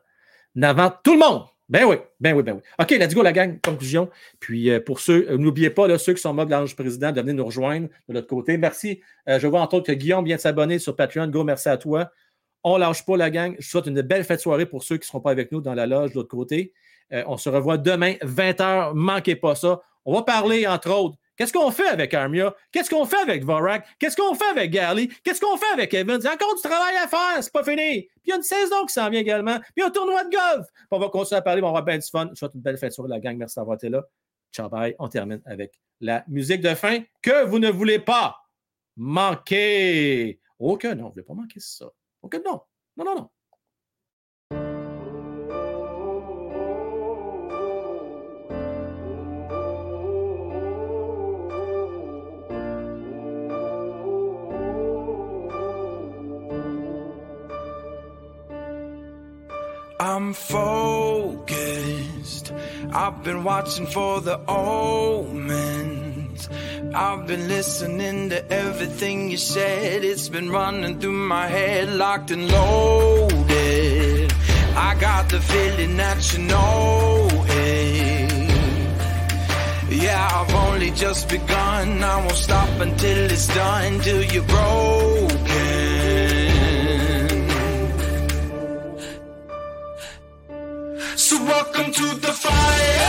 S1: avant tout le monde! Ben oui, ben oui, ben oui. OK, let's go, la gang. Conclusion. Puis euh, pour ceux, euh, n'oubliez pas, ceux qui sont mode l'ange président, de venir nous rejoindre de l'autre côté. Merci. Euh, je vois entre autres que Guillaume vient de s'abonner sur Patreon. Go, merci à toi. On lâche pas la gang. Je souhaite une belle fête de soirée pour ceux qui ne seront pas avec nous dans la loge de l'autre côté. on se revoit demain, 20h. Manquez pas ça. On va parler, entre autres, Qu'est-ce qu'on fait avec Armia? Qu'est-ce qu'on fait avec Vorak? Qu'est-ce qu'on fait avec Garley? Qu'est-ce qu'on fait avec Evans? Il y a encore du travail à faire, c'est pas fini. Puis il y a une saison qui s'en vient également. Puis un tournoi de golf. Puis on va continuer à parler, on va avoir bien du. Je souhaite une belle fête sur la gang. Merci d'avoir été là. Ciao, bye. On termine avec la musique de fin que vous ne voulez pas manquer. Oh que non, vous ne voulez pas manquer ça. Oh que non. Non, non, non.
S6: I'm focused. I've been watching for the omens. I've been listening to everything you said. It's been running through my head, locked and loaded. I got the feeling that you know it. Yeah, I've only just begun. I won't stop until it's done, till you're broken. Fire.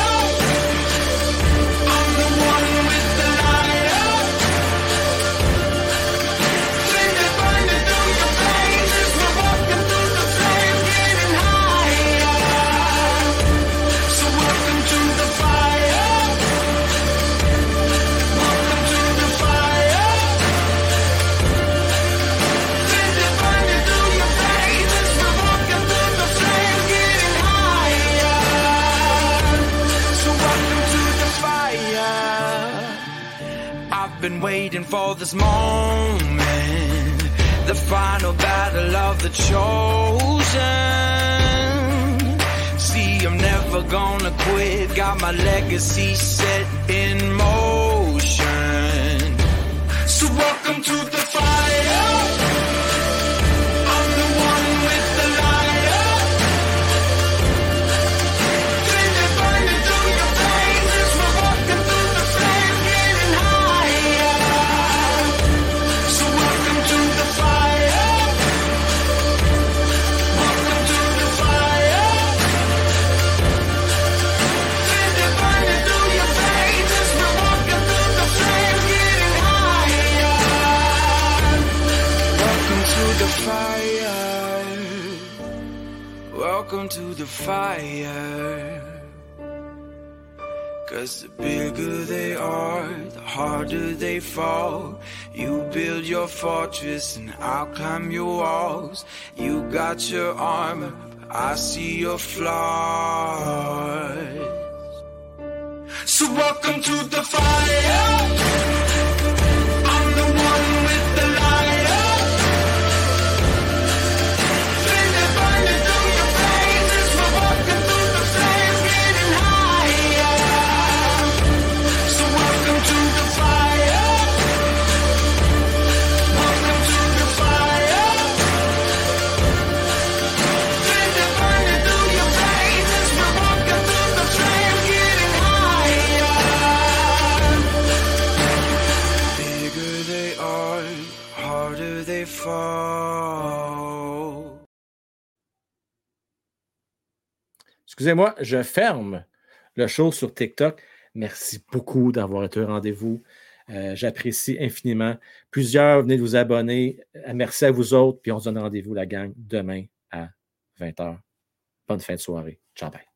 S6: Legacy your armor, I see your flaws. So welcome to the fire.
S1: Excusez-moi, je ferme le show sur TikTok. Merci beaucoup d'avoir été au rendez-vous. Euh, J'apprécie infiniment. Plusieurs, venez vous abonner. Euh, Merci à vous autres. Puis on se donne rendez-vous, la gang, demain à 20h. Bonne fin de soirée. Ciao, bye.